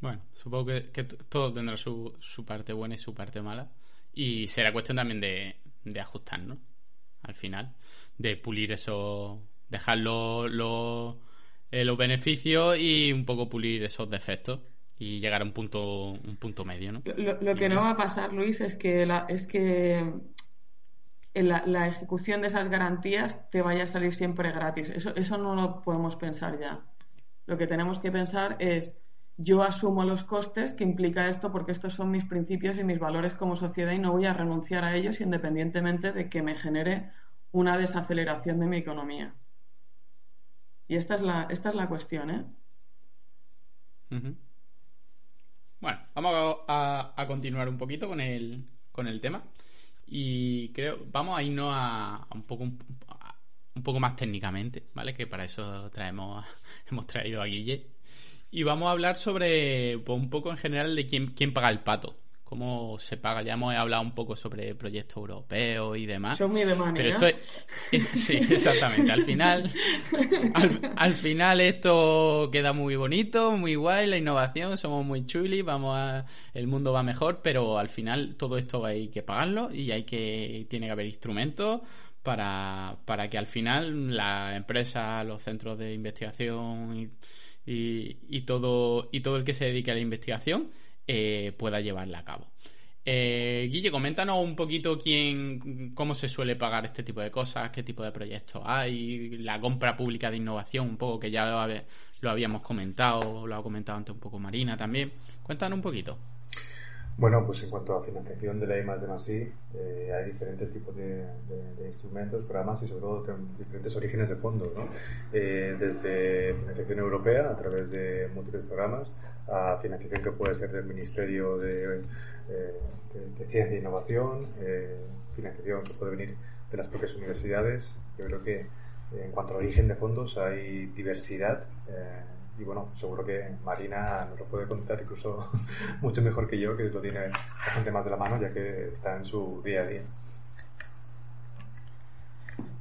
Bueno, supongo que, todo tendrá su, su, parte buena y su parte mala. Y será cuestión también de, de ajustar, ¿no? Al final. De pulir eso, dejar eh, los beneficios y un poco pulir esos defectos y llegar a un punto un punto medio, ¿no? Lo, que no va a pasar, Luis, es que la, es que la, la, ejecución de esas garantías te vaya a salir siempre gratis. Eso, eso no lo podemos pensar ya. Lo que tenemos que pensar es yo asumo los costes que implica esto porque estos son mis principios y mis valores como sociedad y no voy a renunciar a ellos independientemente de que me genere una desaceleración de mi economía. Y esta es la, esta es la cuestión, ¿eh? Bueno, vamos a, continuar un poquito con el, con el tema. Y creo, vamos a irnos a, un poco un poco más técnicamente, ¿vale? Que para eso traemos *laughs* hemos traído a Guille. Y vamos a hablar sobre pues, un poco en general de quién, quién paga el pato, cómo se paga. Ya hemos hablado un poco sobre proyectos europeos y demás. Son muy de Pero esto es, *laughs* sí, exactamente. Al final, al, final esto queda muy bonito, muy guay, la innovación, somos muy chuli, vamos a, el mundo va mejor, pero al final todo esto hay que pagarlo y hay que, tiene que haber instrumentos para, para que al final la empresa, los centros de investigación y, y, todo, y todo el que se dedique a la investigación eh, pueda llevarla a cabo. Eh, Guille, coméntanos un poquito quién, cómo se suele pagar este tipo de cosas, qué tipo de proyectos hay, la compra pública de innovación, un poco que ya lo, lo habíamos comentado, lo ha comentado antes un poco Marina también. Cuéntanos un poquito. Bueno, pues en cuanto a financiación de la I de más I, eh, hay diferentes tipos de, instrumentos, programas y sobre todo diferentes orígenes de fondos, ¿no? Eh, desde financiación europea a través de múltiples programas a financiación que puede ser del Ministerio de, eh, Ciencia e Innovación, financiación que puede venir de las propias universidades. Yo creo que en cuanto al origen de fondos hay diversidad y bueno, seguro que Marina nos lo puede contar incluso *laughs* mucho mejor que yo, que lo tiene bastante más de la mano, ya que está en su día a día.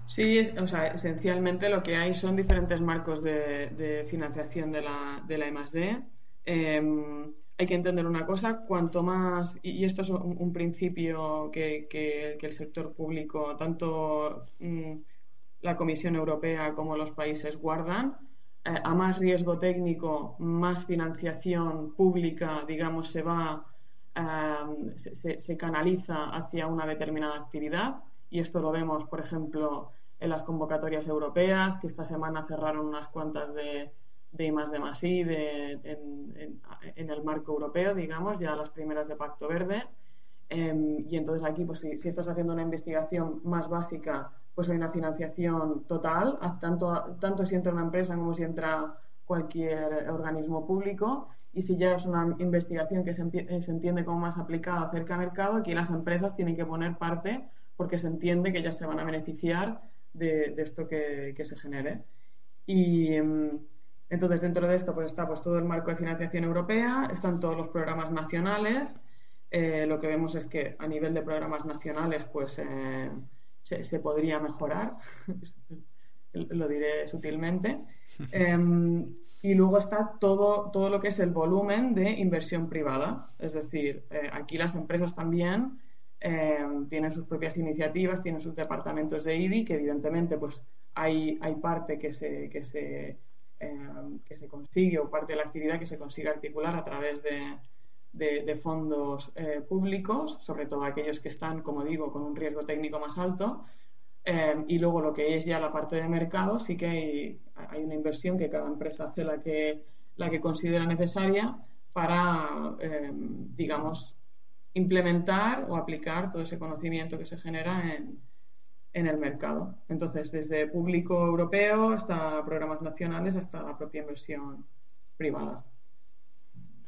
Sí, o sea, esencialmente lo que hay son diferentes marcos de, financiación de la, de la I+.D. Em, hay que entender una cosa, cuanto más, y esto es un, principio que, que, el sector público, tanto mm, la Comisión Europea como los países guardan, a más riesgo técnico, más financiación pública, digamos, se va, eh, se, canaliza hacia una determinada actividad. Y esto lo vemos, por ejemplo, en las convocatorias europeas, que esta semana cerraron unas cuantas de, de I más de I en, el marco europeo, digamos, ya las primeras de Pacto Verde. Em, y entonces aquí, pues si, estás haciendo una investigación más básica pues hay una financiación total, tanto, tanto si entra una empresa como si entra cualquier organismo público. Y si ya es una investigación que se, entiende como más aplicada cerca al mercado, aquí las empresas tienen que poner parte porque se entiende que ya se van a beneficiar de, esto que, se genere. Y mm, entonces dentro de esto pues está pues todo el marco de financiación europea, están todos los programas nacionales. Eh, lo que vemos es que a nivel de programas nacionales pues eh, se, podría mejorar, *laughs* lo diré sutilmente. *laughs* Em, y luego está todo, todo lo que es el volumen de inversión privada. Es decir, eh, aquí las empresas también em, tienen sus propias iniciativas, tienen sus departamentos de IDI, que evidentemente pues hay, hay parte que se, que, se, em, que se consigue o parte de la actividad que se consigue articular a través de, de, fondos eh, públicos, sobre todo aquellos que están, como digo, con un riesgo técnico más alto. Eh, y luego lo que es ya la parte de mercado, sí que hay, una inversión que cada empresa hace la que, la que considera necesaria para, eh, digamos, implementar o aplicar todo ese conocimiento que se genera en, en el mercado. Entonces, desde público europeo hasta programas nacionales hasta la propia inversión privada.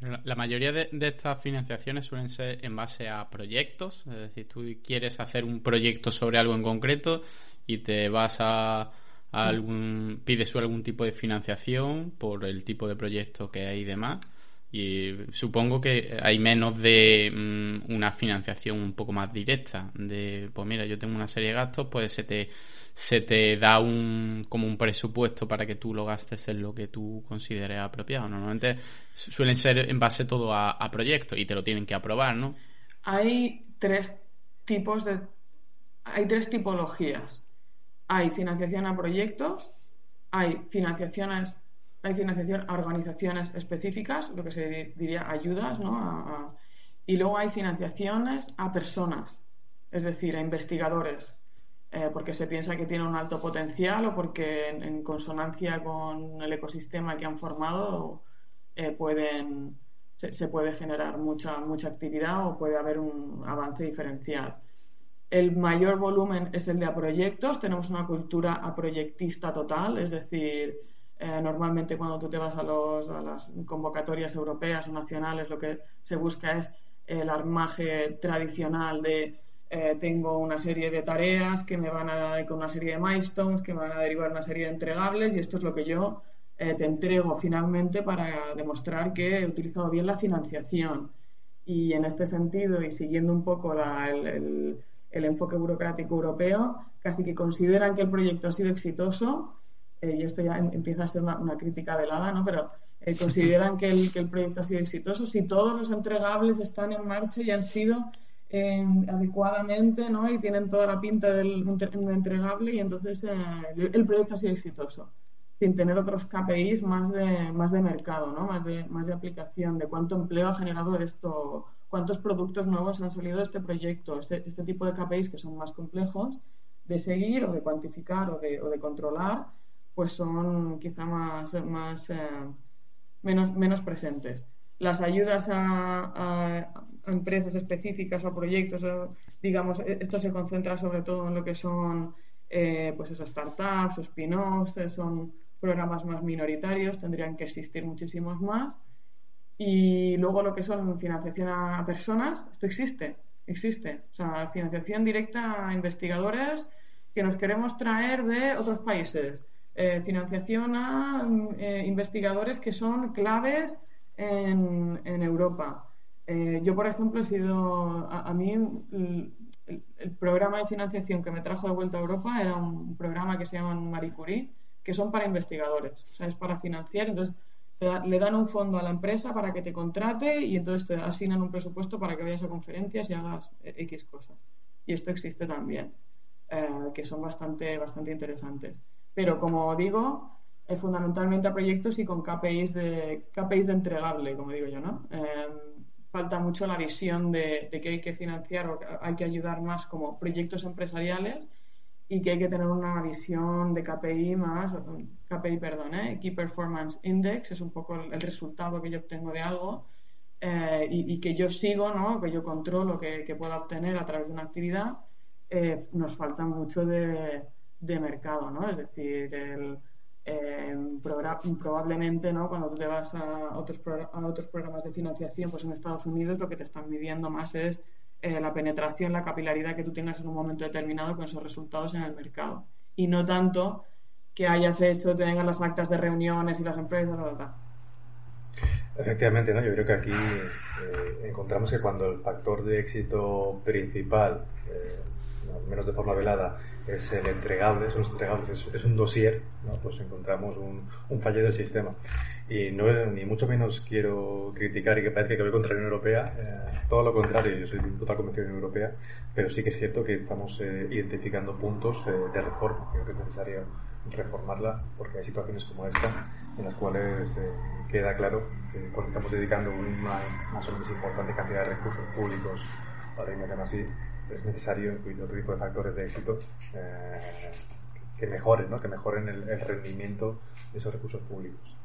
La mayoría de, estas financiaciones suelen ser en base a proyectos, es decir, tú quieres hacer un proyecto sobre algo en concreto y te vas a, algún, pides algún tipo de financiación por el tipo de proyecto que hay y demás. Y supongo que hay menos de mm, una financiación un poco más directa, de pues mira, yo tengo una serie de gastos, pues se te se te da un como un presupuesto para que tú lo gastes en lo que tú consideres apropiado. Normalmente suelen ser en base todo a, proyectos y te lo tienen que aprobar, ¿no? Hay tres tipos de hay tres tipologías. Hay financiación a proyectos, hay financiaciones hay financiación a organizaciones específicas, lo que se diría ayudas, ¿no? y luego hay financiaciones a personas, es decir, a investigadores eh, porque se piensa que tiene un alto potencial o porque en, consonancia con el ecosistema que han formado eh, pueden, se, puede generar mucha, mucha actividad o puede haber un avance diferencial. El mayor volumen es el de proyectos. Tenemos una cultura a proyectista total, es decir, eh, normalmente cuando tú te vas a, los, a las convocatorias europeas o nacionales, lo que se busca es el armaje tradicional de eh, tengo una serie de tareas que me van a con una serie de milestones que me van a derivar una serie de entregables y esto es lo que yo eh, te entrego finalmente para demostrar que he utilizado bien la financiación. Y en este sentido, y siguiendo un poco el, enfoque burocrático europeo, casi que consideran que el proyecto ha sido exitoso, eh, y esto ya em, empieza a ser una, crítica velada, ¿no? pero *laughs* consideran que el, que el proyecto ha sido exitoso si todos los entregables están en marcha y han sido adecuadamente, ¿no? Y tienen toda la pinta del entregable y entonces eh, el proyecto ha sido exitoso, sin tener otros KPIs más de, más de mercado, ¿no? Más de, más de aplicación, de cuánto empleo ha generado esto, cuántos productos nuevos han salido de este proyecto, este, este tipo de KPIs que son más complejos de seguir o de cuantificar o de, o de controlar, pues son quizá más, más eh, menos, menos presentes. Las ayudas a empresas específicas o proyectos, digamos, e-, esto se concentra sobre todo en lo que son eh, pues esos startups spin-offs, eh, son programas más minoritarios, tendrían que existir muchísimos más. Y luego lo que son financiación a personas, esto existe, existe. O sea, financiación directa a investigadores que nos queremos traer de otros países. Eh, financiación a investigadores que son claves en, Europa. Eh, yo, por ejemplo, he sido, a, mí el, programa de financiación que me trajo de vuelta a Europa era un programa que se llama Marie Curie, que son para investigadores, o sea, es para financiar, entonces le dan un fondo a la empresa para que te contrate y entonces te asignan un presupuesto para que vayas a conferencias y hagas X cosas. Y esto existe también, eh, que son bastante, bastante interesantes. Pero como digo, eh, fundamentalmente a proyectos y con KPIs de, KPIs de entregable, como digo yo, ¿no? falta mucho la visión de, que hay que financiar o hay que ayudar más como proyectos empresariales y que hay que tener una visión de KPI más, KPI, perdón, ¿eh? Key Performance Index, es un poco el, resultado que yo obtengo de algo eh, y, que yo sigo, ¿no? que yo controlo, que, que pueda obtener a través de una actividad, eh, nos falta mucho de, de mercado, ¿no? Es decir, el, eh, probablemente ¿no? cuando tú te vas a otros, a otros programas de financiación, pues en Estados Unidos lo que te están midiendo más es eh, la penetración, la capilaridad que tú tengas en un momento determinado con esos resultados en el mercado. Y no tanto que hayas hecho, tengas las actas de reuniones y las empresas, Efectivamente, ¿no? yo creo que aquí eh, encontramos que cuando el factor de éxito principal, al menos de forma velada, es el entregable, son los entregables, es, un dossier, ¿no? pues encontramos un, un, fallo del sistema. Y no, ni mucho menos quiero criticar y que parezca que voy contra la Unión Europea, eh, todo lo contrario, yo soy total convención de Europea, pero sí que es cierto que estamos eh, identificando puntos eh, de reforma, creo que es necesario reformarla porque hay situaciones como esta en las cuales queda claro que cuando estamos dedicando una más o menos importante cantidad de recursos públicos, para irme así, es necesario incluir otro tipo de factores de éxito eh, que mejoren, ¿no? que mejoren el, rendimiento de esos recursos públicos.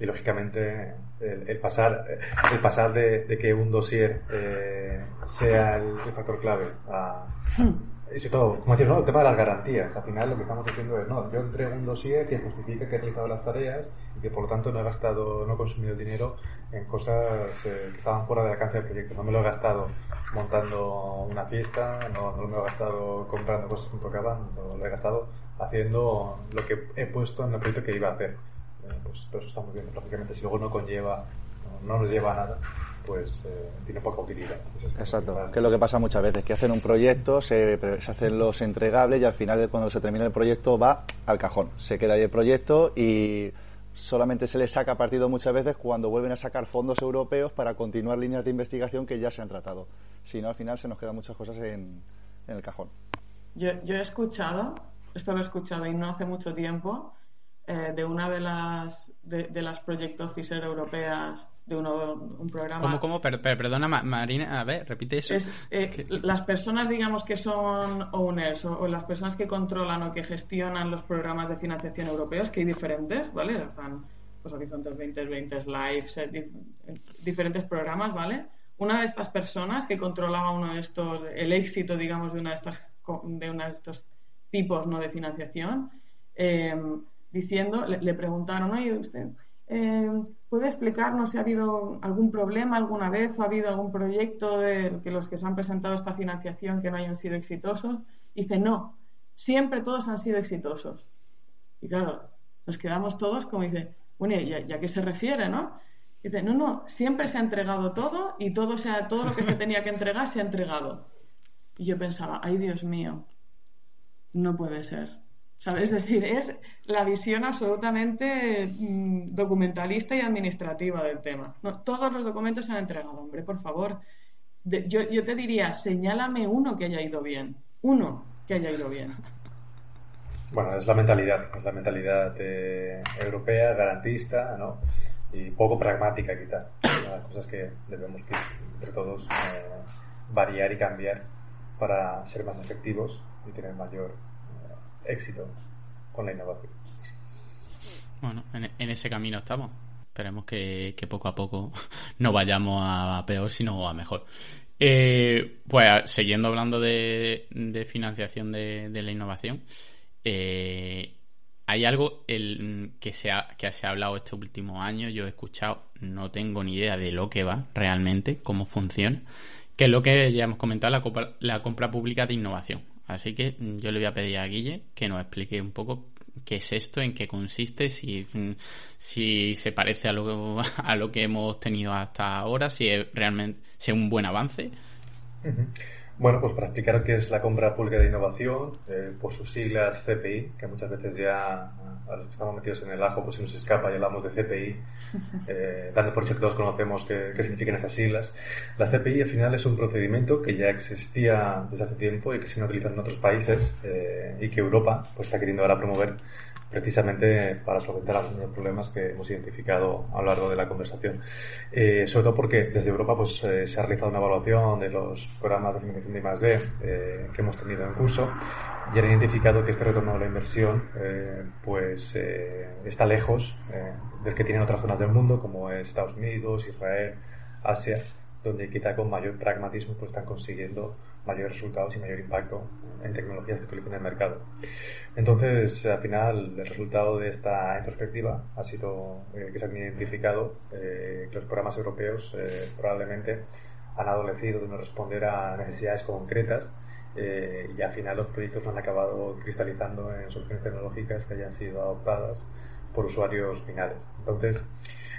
Y lógicamente el, pasar, el pasar de, que un dossier eh, sea el, factor clave a, sobre todo, como decía, ¿no? el tema de las garantías. Al final lo que estamos diciendo es, no, yo entrego un dossier que justifica que he realizado las tareas y que por lo tanto no he gastado, no he consumido dinero en cosas eh, que estaban fuera del alcance del proyecto. No me lo he gastado montando una fiesta, no, no me lo he gastado comprando cosas que me tocaban, no lo he gastado haciendo lo que he puesto en el proyecto que iba a hacer. Eh, pues eso está muy. Lógicamente, si luego no conlleva, no, nos lleva a nada, pues eh, tiene poca utilidad. Exacto, que es lo que pasa muchas veces, que hacen un proyecto, se, se, hacen los entregables y al final cuando se termina el proyecto va al cajón. Se queda ahí el proyecto y solamente se le saca partido muchas veces cuando vuelven a sacar fondos europeos para continuar líneas de investigación que ya se han tratado. Si no, al final se nos quedan muchas cosas en, el cajón. Yo, he escuchado, esto lo he escuchado y no hace mucho tiempo, eh, de una de las, de, las Project Officer europeas de uno, un programa. ¿Cómo, cómo? perdona, Marina, a ver, repite eso. Eh, las personas, digamos, que son owners o, las personas que controlan o que gestionan los programas de financiación europeos, que hay diferentes, ¿vale? Están pues, Horizontes 2020, Live, diferentes programas, ¿vale? Una de estas personas que controlaba uno de estos, el éxito, digamos, de una de estas, de una de estos tipos ¿no? de financiación, eh, diciendo, le, preguntaron, oye, usted, eh, ¿puede explicarnos si ha habido algún problema alguna vez o ha habido algún proyecto de que los que se han presentado esta financiación que no hayan sido exitosos? dice, no, siempre todos han sido exitosos. Y claro, nos quedamos todos como dice, bueno, ¿y a, qué se refiere, no? dice, no, no, siempre se ha entregado todo y todo, sea, todo lo que se tenía que entregar se ha entregado. Y yo pensaba, ay Dios mío, no puede ser. ¿Sabes? *laughs* Es decir, es la visión absolutamente mm, documentalista y administrativa del tema. Todos los documentos se han entregado, hombre, por favor. yo, yo te diría, señálame uno que haya ido bien. Uno que haya ido bien. Bueno, es la mentalidad, es la mentalidad eh, europea, garantista, ¿no? Y poco pragmática, quizá. Las cosas que debemos, entre todos, eh, variar y cambiar para ser más efectivos y tener mayor éxito con la innovación. Bueno, en, ese camino estamos. Esperemos que, poco a poco *laughs* no vayamos a peor, sino a mejor. Eh, pues siguiendo hablando de, financiación de, la innovación, eh, hay algo el, que, se ha, que se ha hablado este último año, yo he escuchado, no tengo ni idea de lo que va realmente, cómo funciona, que es lo que ya hemos comentado, la, la compra pública de innovación. Así que mm, yo le voy a pedir a Guille que nos explique un poco qué es esto, en qué consiste, si, mm, si se parece a lo, *laughs* a lo que hemos tenido hasta ahora, si es realmente si es un buen avance. Bueno, pues para explicar qué es la compra pública de innovación, eh, por sus siglas CPI, que muchas veces ya a los que estamos metidos en el ajo pues se nos escapa y hablamos de CPI, *laughs* eh, dando por hecho que todos conocemos qué, significan esas siglas. La CPI al final es un procedimiento que ya existía desde hace tiempo y que se viene utilizando en otros países eh, y que Europa pues está queriendo ahora promover precisamente para solventar algunos problemas que hemos identificado a lo largo de la conversación. Eh, sobre todo porque desde Europa pues, eh, se ha realizado una evaluación de los programas de financiación de I+.D. Eh, que hemos tenido en curso y han identificado que este retorno de la inversión pues está lejos del que tienen otras zonas del mundo como Estados Unidos, Israel, Asia, donde quizá con mayor pragmatismo pues están consiguiendo mayores resultados y mayor impacto en tecnologías que utilizan en el mercado. Entonces, al final, el resultado de esta introspectiva ha sido eh, que se han identificado eh, que los programas europeos eh, probablemente han adolecido de no responder a necesidades concretas y al final los proyectos han acabado cristalizando en soluciones tecnológicas que hayan sido adoptadas por usuarios finales. Entonces,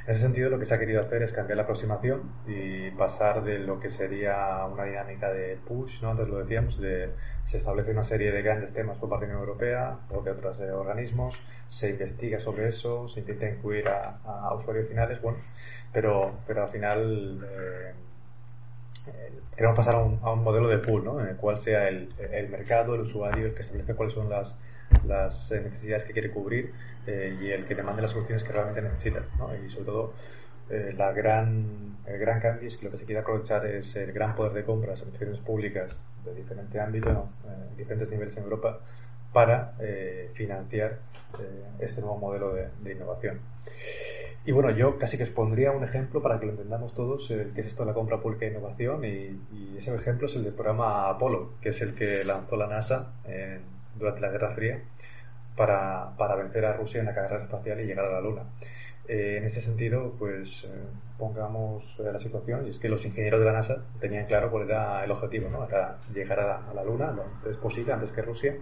en ese sentido, lo que se ha querido hacer es cambiar la aproximación y pasar de lo que sería una dinámica de push, ¿no? antes lo decíamos, de se establece una serie de grandes temas por parte de la Unión Europea o de otros eh, organismos, se investiga sobre eso, se intenta incluir a, usuarios finales, bueno, pero, pero al final eh, eh, queremos pasar a un, a un, modelo de pool, ¿no? en el cual sea el, el mercado, el usuario, el que establece cuáles son las, las necesidades que quiere cubrir eh, y el que demande las soluciones que realmente necesitan. ¿no? Y sobre todo, eh, la gran, el gran cambio es que lo que se quiere aprovechar es el gran poder de compras en instituciones públicas de diferente ámbito, eh, diferentes niveles en Europa, para financiar este nuevo modelo de, innovación. Y bueno, yo casi que os pondría un ejemplo para que lo entendamos todos, qué es esto de la compra pública de innovación, y, y, ese ejemplo es el del programa Apolo, que es el que lanzó la NASA durante la Guerra Fría para, para vencer a Rusia en la carrera espacial y llegar a la Luna. Eh, en ese sentido, pues eh, pongamos la situación, y es que los ingenieros de la NASA tenían claro cuál era el objetivo, ¿no? Era llegar a la, Luna lo antes posible, antes que Rusia,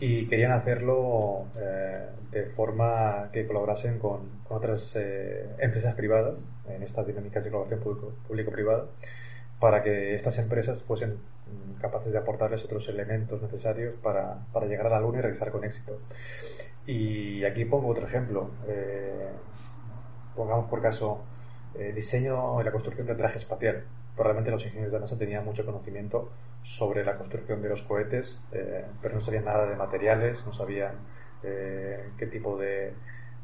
y querían hacerlo eh, de forma que colaborasen con, con otras empresas privadas en estas dinámicas de colaboración público-privada para que estas empresas fuesen capaces de aportarles otros elementos necesarios para, para, llegar a la Luna y regresar con éxito. Y aquí pongo otro ejemplo. Eh, pongamos por caso eh, diseño y la construcción del traje espacial. Probablemente los ingenieros de NASA tenían mucho conocimiento sobre la construcción de los cohetes, eh, pero no sabían nada de materiales, no sabían eh, qué tipo de,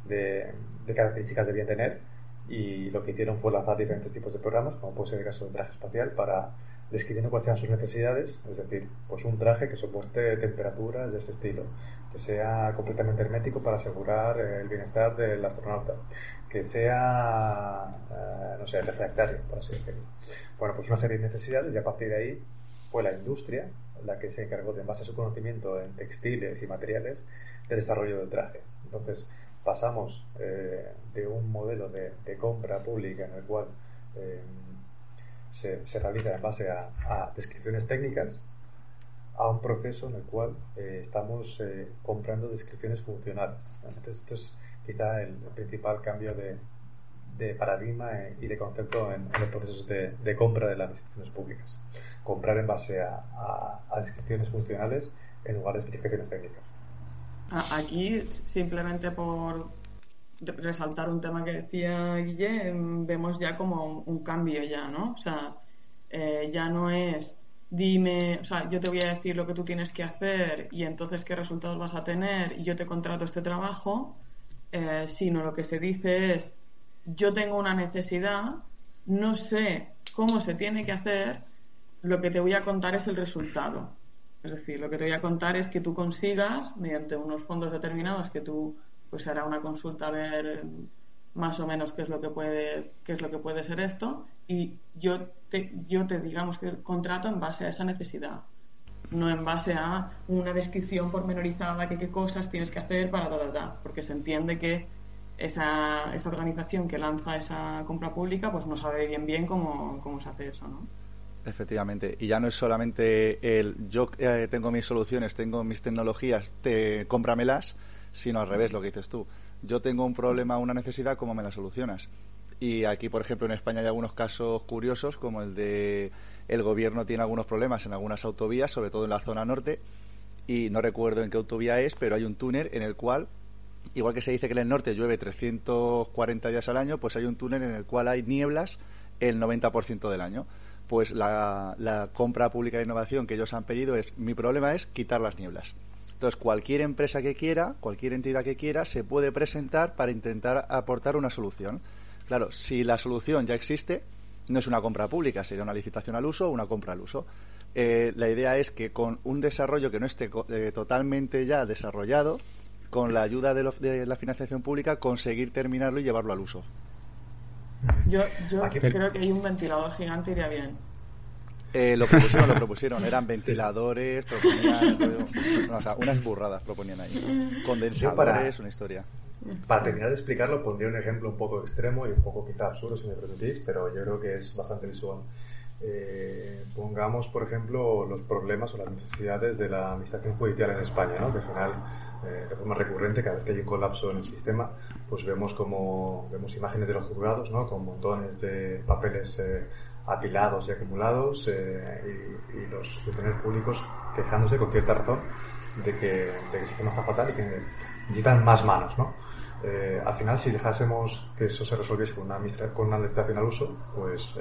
de, características debían tener y lo que hicieron fue lanzar diferentes tipos de programas, como puede ser el caso del traje espacial, para describiendo cuáles sean sus necesidades, es decir, pues un traje que soporte temperaturas de este estilo, que sea completamente hermético para asegurar el bienestar del astronauta, que sea, eh, no sé, refractario, por así decirlo. Bueno, pues una serie de necesidades y a partir de ahí fue la industria la que se encargó de, en base a su conocimiento en textiles y materiales, el desarrollo del traje. Entonces, pasamos eh, de un modelo de, compra pública en el cual eh, se, realiza en base a, descripciones técnicas a un proceso en el cual eh, estamos comprando descripciones funcionales. Entonces, esto es quizá el, principal cambio de, paradigma y de concepto en, los procesos de, compra de las instituciones públicas. Comprar en base a, a descripciones funcionales en lugar de especificaciones técnicas. Aquí, simplemente por resaltar un tema que decía Guille, em, vemos ya como un cambio ya, ¿no? O sea, eh, ya no es dime, o sea, yo te voy a decir lo que tú tienes que hacer y entonces qué resultados vas a tener y yo te contrato este trabajo, eh, sino lo que se dice es yo tengo una necesidad, no sé cómo se tiene que hacer, lo que te voy a contar es el resultado. Es decir, lo que te voy a contar es que tú consigas, mediante unos fondos determinados, que tú pues hará una consulta a ver más o menos qué es lo que puede qué es lo que puede ser esto. Y yo te yo te digamos que contrato en base a esa necesidad no en base a una descripción pormenorizada que qué cosas tienes que hacer para da, da, porque se entiende que esa, esa organización que lanza esa compra pública pues no sabe bien bien cómo, cómo se hace eso ¿no? Efectivamente, y ya no es solamente el yo eh, tengo mis soluciones, tengo mis tecnologías, te cómpramelas, sino al revés, lo que dices tú. Yo tengo un problema, una necesidad, ¿cómo me la solucionas? Y aquí, por ejemplo, en España hay algunos casos curiosos, como el de el gobierno tiene algunos problemas en algunas autovías, sobre todo en la zona norte, y no recuerdo en qué autovía es, pero hay un túnel en el cual, igual que se dice que en el norte llueve 340 días al año, pues hay un túnel en el cual hay nieblas el 90% del año pues la, compra pública de innovación que ellos han pedido es, mi problema es quitar las nieblas. Entonces, cualquier empresa que quiera, cualquier entidad que quiera, se puede presentar para intentar aportar una solución. Claro, si la solución ya existe, no es una compra pública, sería una licitación al uso o una compra al uso. Eh, la idea es que con un desarrollo que no esté eh, totalmente ya desarrollado, con la ayuda de, de, la financiación pública, conseguir terminarlo y llevarlo al uso. Yo, yo creo que hay un ventilador gigante iría bien. Eh, lo propusieron, lo *laughs* propusieron. Eran ventiladores, proponían. o sea, unas burradas proponían ahí. Condensadores, una historia. Para terminar de explicarlo, pondría un ejemplo un poco extremo y un poco quizá absurdo, si me permitís, pero yo creo que es bastante visual. Eh, pongamos, por ejemplo, los problemas o las necesidades de la administración judicial en España, ¿no? que al final, eh, de forma recurrente, cada vez que hay un colapso en el sistema, pues vemos como vemos imágenes de los juzgados, ¿no? Con montones de papeles eh, apilados y acumulados eh, y, los funcionarios públicos quejándose con cierta razón de que, el sistema está fatal y que necesitan más manos, ¿no? Eh, al final, si dejásemos que eso se resolviese con una, con una licitación al uso, pues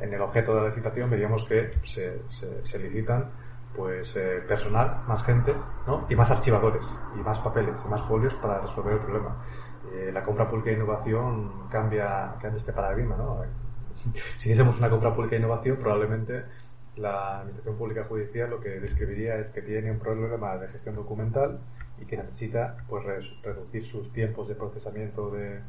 en el objeto de la licitación veríamos que se, se, se licitan pues eh, personal, más gente, ¿no? Y más archivadores, y más papeles, y más folios para resolver el problema. Eh, la compra pública de innovación cambia, cambia este paradigma, ¿no? *laughs* Si hiciésemos una compra pública de innovación, probablemente la Administración Pública Judicial lo que describiría es que tiene un problema de gestión documental y que necesita pues reducir sus tiempos de procesamiento de,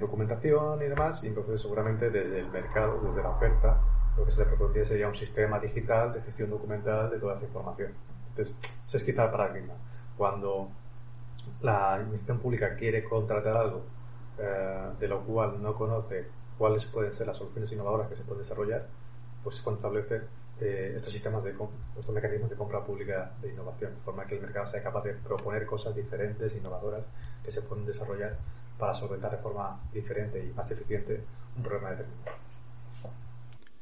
documentación y demás, y entonces seguramente desde el mercado, desde la oferta, lo que se le propondría sería un sistema digital de gestión documental de toda esa información. Entonces, ese es quizá el paradigma. Cuando la administración pública quiere contratar algo eh, de lo cual no conoce cuáles pueden ser las soluciones innovadoras que se pueden desarrollar, pues se establece eh, estos sistemas de estos mecanismos de compra pública de innovación, de forma que el mercado sea capaz de proponer cosas diferentes, innovadoras, que se pueden desarrollar para solventar de forma diferente y más eficiente un problema determinado.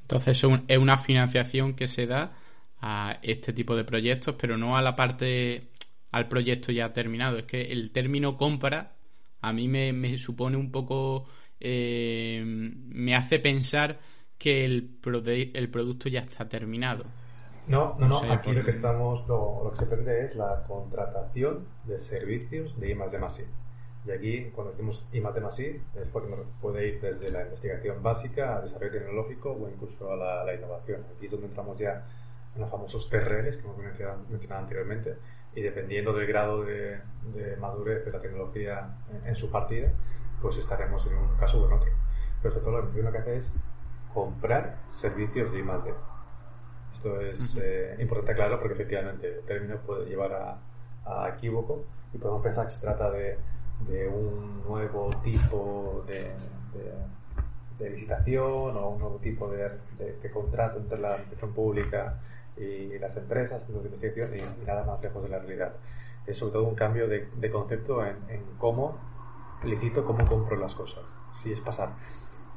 Entonces es una financiación que se da a este tipo de proyectos, pero no a la parte, al proyecto ya terminado. Es que el término compra a mí me, supone un poco, eh, me hace pensar que el, el producto ya está terminado. No, no, no. aquí lo que estamos, lo, que se pretende es la contratación de servicios de I de Y aquí, cuando decimos I de es porque nos puede ir desde la investigación básica a desarrollo tecnológico o incluso a la, innovación. Aquí es donde entramos ya en los famosos TRLs que hemos mencionado, anteriormente. Y dependiendo del grado de, madurez de la tecnología en, su partida, pues estaremos en un caso o en otro. Pero sobre todo lo primero que hace es comprar servicios de I esto es eh, importante aclarar porque efectivamente el término puede llevar a, equívoco y podemos pensar que se trata de, un nuevo tipo de, licitación o un nuevo tipo de, contrato entre la administración pública y las empresas, de investigación y, nada más lejos de la realidad. Es sobre todo un cambio de, concepto en, cómo licito, cómo compro las cosas. Si es pasar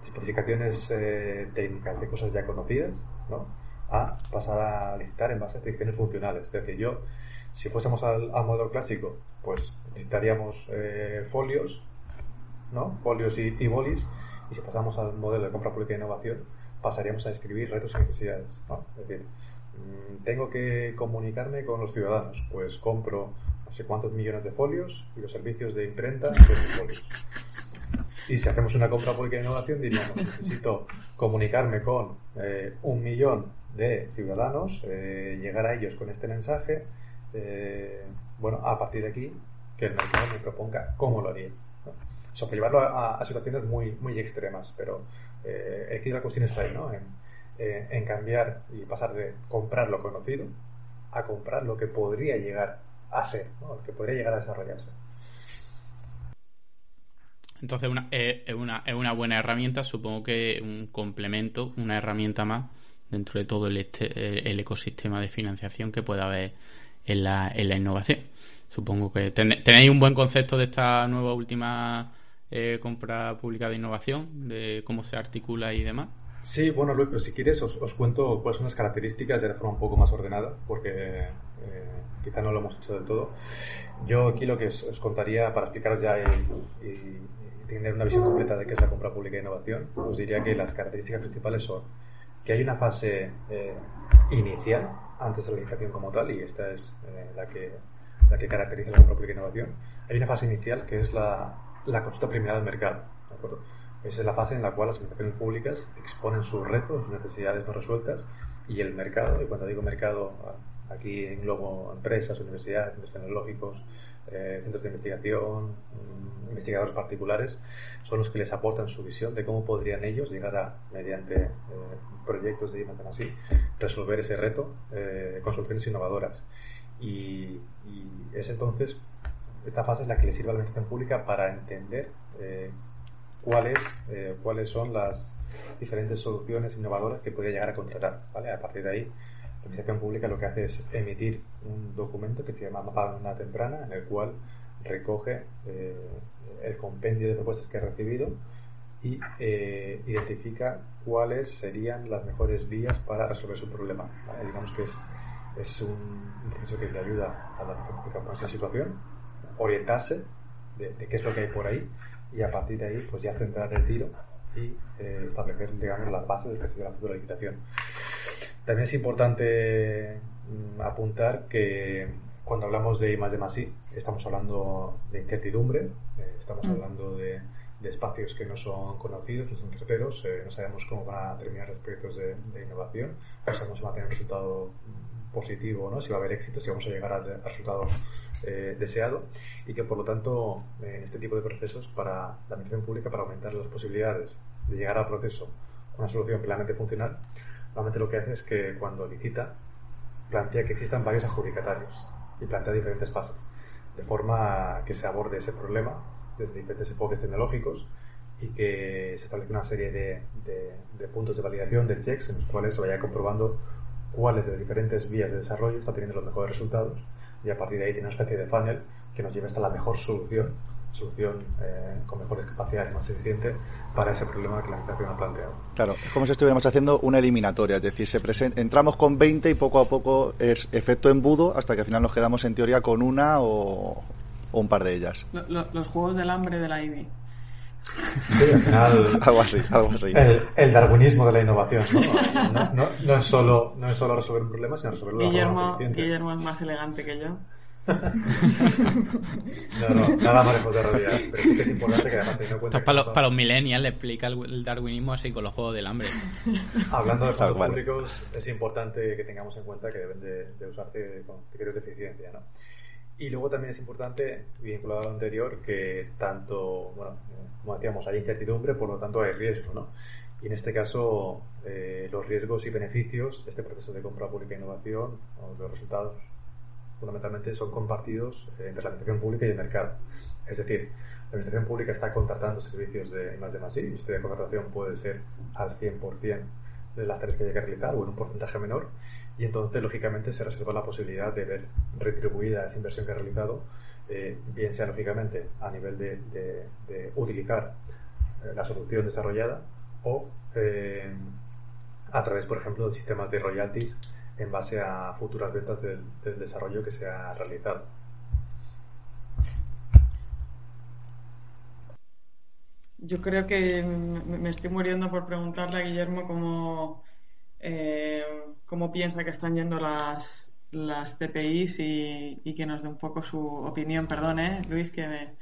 especificaciones eh, técnicas de cosas ya conocidas, ¿no? a pasar a licitar en base a predicciones funcionales. Es decir, yo, si fuésemos al, modelo clásico, pues necesitaríamos eh, folios, ¿no? Folios y, bolis, y si pasamos al modelo de compra pública e innovación, pasaríamos a escribir retos y necesidades, ¿no? Es decir, mm, tengo que comunicarme con los ciudadanos, pues compro no sé cuántos millones de folios y los servicios de imprenta folios. Y si hacemos una compra pública de innovación, diríamos, necesito comunicarme con eh, un millón de ciudadanos, eh, llegar a ellos con este mensaje, eh, bueno, a partir de aquí, que el mercado me proponga cómo lo haría. ¿no? Eso llevarlo a, situaciones muy, muy extremas, pero eh, aquí la cuestión está ahí, ¿no? En cambiar y pasar de comprar lo conocido a comprar lo que podría llegar a ser, ¿no? que podría llegar a desarrollarse. Entonces una, es, una, es una buena herramienta, supongo que un complemento, una herramienta más dentro de todo el, este, el ecosistema de financiación que pueda haber en la, en la innovación. Supongo que tenéis un buen concepto de esta nueva última eh, compra pública de innovación, de cómo se articula y demás. Sí, bueno, Luis, pero si quieres os, os cuento cuáles son las características de forma un poco más ordenada, porque eh, quizá no lo hemos hecho del todo. Yo aquí lo que os, contaría para explicaros ya y, y, tener una visión completa de qué es la compra pública de innovación, os diría que las características principales son que hay una fase eh, inicial antes de la licitación como tal, y esta es eh, la, que, la que caracteriza la propia innovación. Hay una fase inicial que es la, la consulta preliminar del mercado. Esa es la fase en la cual las administraciones públicas exponen sus retos, sus necesidades no resueltas, y el mercado, y cuando digo mercado, aquí englobo empresas, universidades, centros tecnológicos, eh, centros de investigación, mm, investigadores particulares, son los que les aportan su visión de cómo podrían ellos llegar a, mediante eh, proyectos de así, resolver ese reto eh, con soluciones innovadoras. Y, es entonces, esta fase es la que le sirve a la administración pública para entender cuáles, cuáles son las diferentes soluciones innovadoras que podría llegar a contratar. ¿vale? A partir de ahí, administración pública lo que hace es emitir un documento que se llama mapa de una temprana, en el cual recoge eh, el compendio de propuestas que ha recibido y eh, identifica cuáles serían las mejores vías para resolver su problema. Digamos que es, es un proceso que le ayuda a la pública con esa situación, orientarse de, qué es lo que hay por ahí y a partir de ahí pues ya centrar el tiro y eh, establecer digamos las bases del que será la futura licitación. También es importante mm, apuntar que cuando hablamos de I más de más I, estamos hablando de incertidumbre, eh, estamos mm. hablando de, espacios que no son conocidos, no son certeros, eh, no sabemos cómo van a terminar los proyectos de, innovación, no sabemos si va a tener un resultado mm, positivo o no, si va a haber éxito, si vamos a llegar al, resultado eh, deseado y que por lo tanto en este tipo de procesos para la administración pública para aumentar las posibilidades de llegar al proceso con una solución plenamente funcional normalmente lo que hace es que cuando licita plantea que existan varios adjudicatarios y plantea diferentes fases, de forma que se aborde ese problema desde diferentes enfoques tecnológicos y que se establezca una serie de, de, puntos de validación, de checks, en los cuales se vaya comprobando cuáles de las diferentes vías de desarrollo está teniendo los mejores resultados y a partir de ahí tiene una especie de funnel que nos lleva hasta la mejor solución solución eh, con mejores capacidades más eficiente para ese problema que la administración ha planteado. Claro, es como si estuviéramos haciendo una eliminatoria, es decir, se entramos con 20 y poco a poco es efecto embudo hasta que al final nos quedamos en teoría con una o, un par de ellas. los juegos del hambre de la IBI. Sí, al final. *laughs* algo así, algo así. El, darwinismo de la innovación, ¿no? No, no, es solo, no es solo resolver un problema, sino resolverlo Guillermo, Guillermo es más elegante que yo. No, no, nada más lejos de realidad. Pero sí que es importante que además teniendo cuenta. para, los, para los millennials le explica el, darwinismo así con los juegos del hambre. Hablando de fondos públicos, es importante que tengamos en cuenta que deben de, de usarse con criterios de eficiencia, ¿no? Y luego también es importante, vinculado a lo anterior, que tanto, bueno, como decíamos, hay incertidumbre, por lo tanto hay riesgo, ¿no? Y en este caso, eh, los riesgos y beneficios de este proceso de compra pública e innovación, los resultados, fundamentalmente son compartidos entre la administración pública y el mercado. Es decir, la administración pública está contratando servicios de más de más y este de contratación puede ser al 100% de las tareas que hay que realizar o en un porcentaje menor y entonces lógicamente se reserva la posibilidad de ver retribuida esa inversión que ha realizado, eh, bien sea lógicamente a nivel de, utilizar eh, la solución desarrollada o eh, a través, por ejemplo, de sistemas de royalties en base a futuras ventas del, desarrollo que se ha realizado. Yo creo que me estoy muriendo por preguntarle a Guillermo cómo eh, cómo piensa que están yendo las, las CPIs y, que nos dé un poco su opinión. Perdón, ¿eh? Luis, que me...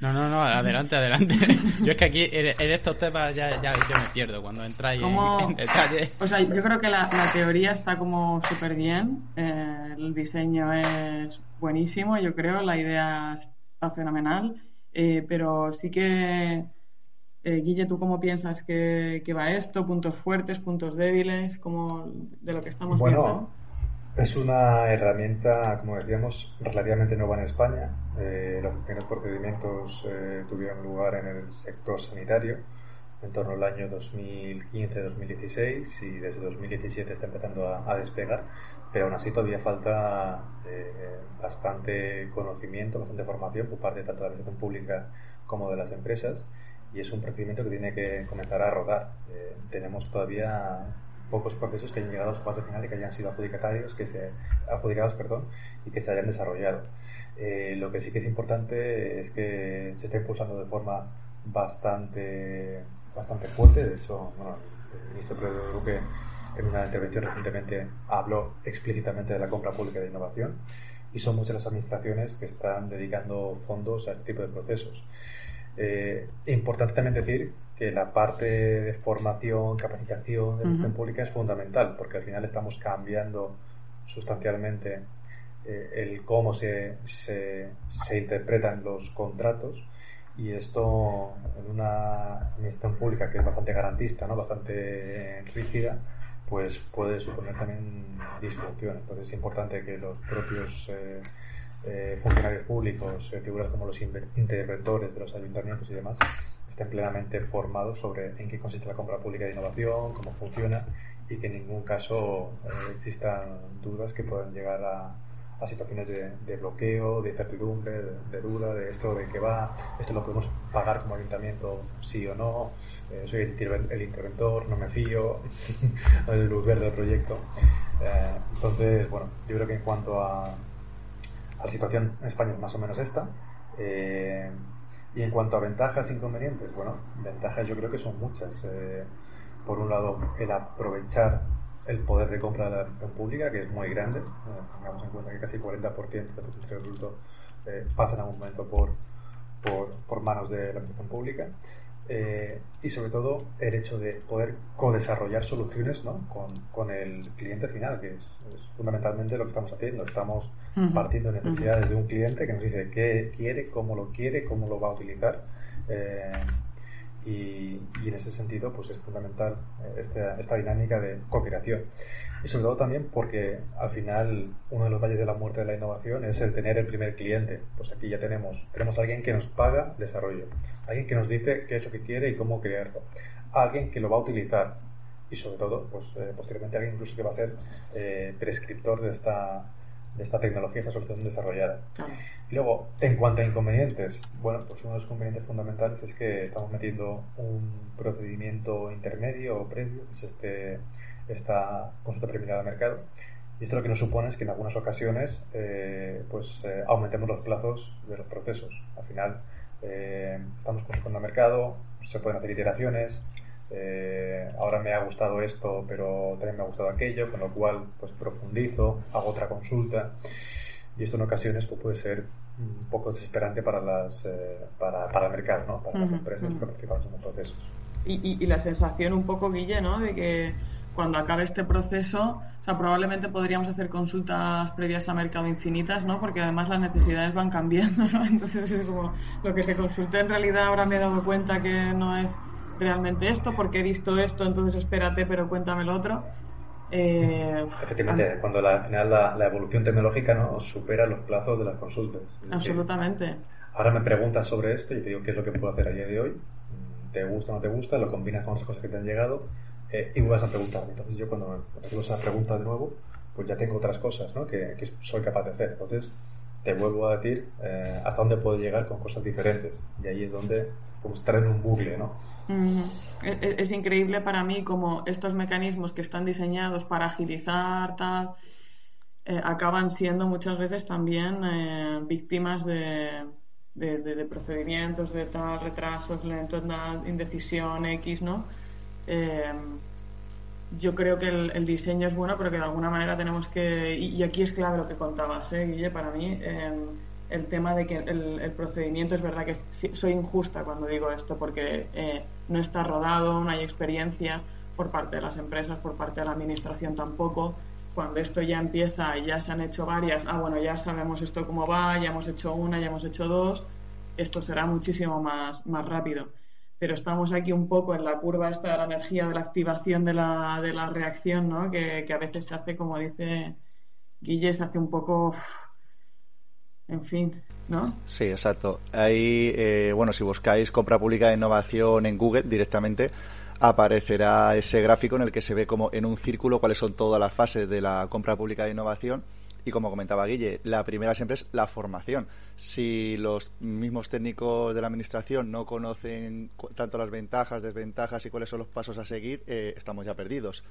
No, no, no, adelante, adelante. *laughs* Yo es que aquí en, estos temas ya, ya yo me pierdo cuando entráis en, *laughs* detalle. O sea, yo creo que la, teoría está como súper bien, eh, el diseño es buenísimo, yo creo, la idea está fenomenal, eh, pero sí que eh, Guille, ¿tú cómo piensas que, va esto? ¿Puntos fuertes, puntos débiles? como de lo que estamos viendo? Es una herramienta, como decíamos, relativamente nueva en España. Eh, los primeros procedimientos eh, tuvieron lugar en el sector sanitario en torno al año 2015-2016 y desde 2017 está empezando a, despegar, pero aún así todavía falta bastante conocimiento, bastante formación por parte tanto de la administración pública como de las empresas y es un procedimiento que tiene que comenzar a rodar. Eh, tenemos todavía pocos procesos que hayan llegado a su fase final y que hayan sido adjudicatarios, que se, adjudicados perdón, y que se hayan desarrollado. Eh, lo que sí que es importante es que se está impulsando de forma bastante, bastante fuerte. De hecho, bueno, el ministro Pedro Duque en una intervención recientemente habló explícitamente de la compra pública de innovación y son muchas las administraciones que están dedicando fondos a este tipo de procesos. Eh, importante también decir que la parte de formación, capacitación de la pública es fundamental, porque al final estamos cambiando sustancialmente eh, el cómo se, se, interpretan los contratos y esto en una administración pública que es bastante garantista, ¿no? bastante rígida, pues puede suponer también disfunción. Entonces es importante que los propios eh, eh, funcionarios públicos, eh, figuras como los interventores de los ayuntamientos y demás, estén plenamente formados sobre en qué consiste la compra pública de innovación, cómo funciona y que en ningún caso eh, existan dudas que puedan llegar a, situaciones de, bloqueo, de incertidumbre, de, duda, de esto de qué va, esto lo podemos pagar como ayuntamiento sí o no, soy el, interventor, no me fío, *laughs* el luz verde del proyecto. entonces, bueno, yo creo que en cuanto a la situación en España es más o menos esta. Eh, y en cuanto a ventajas e inconvenientes, bueno, ventajas yo creo que son muchas. Eh, por un lado, el aprovechar el poder de compra de la administración pública, que es muy grande. Eh, tengamos en cuenta que casi 40% del Producto Bruto eh, pasa en algún momento por, por, por manos de la administración pública. Eh, y sobre todo el hecho de poder co-desarrollar soluciones ¿no? con, con, el cliente final, que es, fundamentalmente lo que estamos haciendo. Estamos partiendo de necesidades de un cliente que nos dice qué quiere, cómo lo quiere, cómo lo va a utilizar. Eh, y, y, en ese sentido pues es fundamental eh, esta, esta dinámica de co-creación. Y sobre todo también porque al final uno de los valles de la muerte de la innovación es el tener el primer cliente. Pues aquí ya tenemos, tenemos a alguien que nos paga desarrollo, alguien que nos dice qué es lo que quiere y cómo crearlo, alguien que lo va a utilizar y sobre todo, pues eh, posteriormente alguien incluso que va a ser eh, prescriptor de esta, de esta tecnología, esta solución desarrollada. Y luego, en cuanto a inconvenientes, bueno, pues uno de los inconvenientes fundamentales es que estamos metiendo un procedimiento intermedio o previo, que es este esta consulta preliminar de mercado. Y esto lo que nos supone es que en algunas ocasiones eh, pues, eh, aumentemos los plazos de los procesos. Al final, eh, estamos consultando el mercado, se pueden hacer iteraciones, eh, ahora me ha gustado esto, pero también me ha gustado aquello, con lo cual pues profundizo, hago otra consulta y esto en ocasiones pues, puede ser un poco desesperante para las eh, para, para, el mercado, ¿no? para las empresas que participan en los procesos. Y, y, la sensación un poco, Guille, ¿no? de que cuando acabe este proceso, o sea, probablemente podríamos hacer consultas previas a mercado infinitas, ¿no? Porque además las necesidades van cambiando, ¿no? *laughs* Entonces es como lo que se consulte en realidad ahora me he dado cuenta que no es realmente esto, porque he visto esto, entonces espérate, pero cuéntame lo otro. Eh, Efectivamente, cuando la, al final la, evolución tecnológica ¿no? supera los plazos de las consultas. Absolutamente. ahora me preguntas sobre esto y te digo qué es lo que puedo hacer a día de hoy. ¿Te gusta o no te gusta? Lo combinas con otras cosas que te han llegado eh, y vas a preguntar. Entonces yo cuando me esa pregunta de nuevo, pues ya tengo otras cosas ¿no? que, que, soy capaz de hacer. Entonces te vuelvo a decir eh, hasta dónde puedo llegar con cosas diferentes. Y ahí es donde como estar en un bucle, ¿no? es, increíble para mí como estos mecanismos que están diseñados para agilizar tal eh, acaban siendo muchas veces también eh, víctimas de, de, procedimientos de tal retrasos lentos indecisión x no eh, yo creo que el, diseño es bueno pero que de alguna manera tenemos que y, aquí es clave lo que contabas ¿eh, Guille para mí el tema de que el, procedimiento es verdad que soy injusta cuando digo esto porque eh, no está rodado, no hay experiencia por parte de las empresas, por parte de la administración tampoco. Cuando esto ya empieza y ya se han hecho varias, ah, bueno, ya sabemos esto cómo va, ya hemos hecho una, ya hemos hecho dos, esto será muchísimo más, más rápido. Pero estamos aquí un poco en la curva esta de la energía, de la activación de la, de la reacción, ¿no? Que, que a veces se hace, como dice Guille, se hace un poco en fin, ¿no? Sí, exacto. Ahí, eh, bueno, si buscáis compra pública de innovación en Google directamente, aparecerá ese gráfico en el que se ve como en un círculo cuáles son todas las fases de la compra pública de innovación. Y como comentaba Guille, la primera siempre es la formación. Si los mismos técnicos de la administración no conocen tanto las ventajas, desventajas y cuáles son los pasos a seguir, eh, estamos ya perdidos.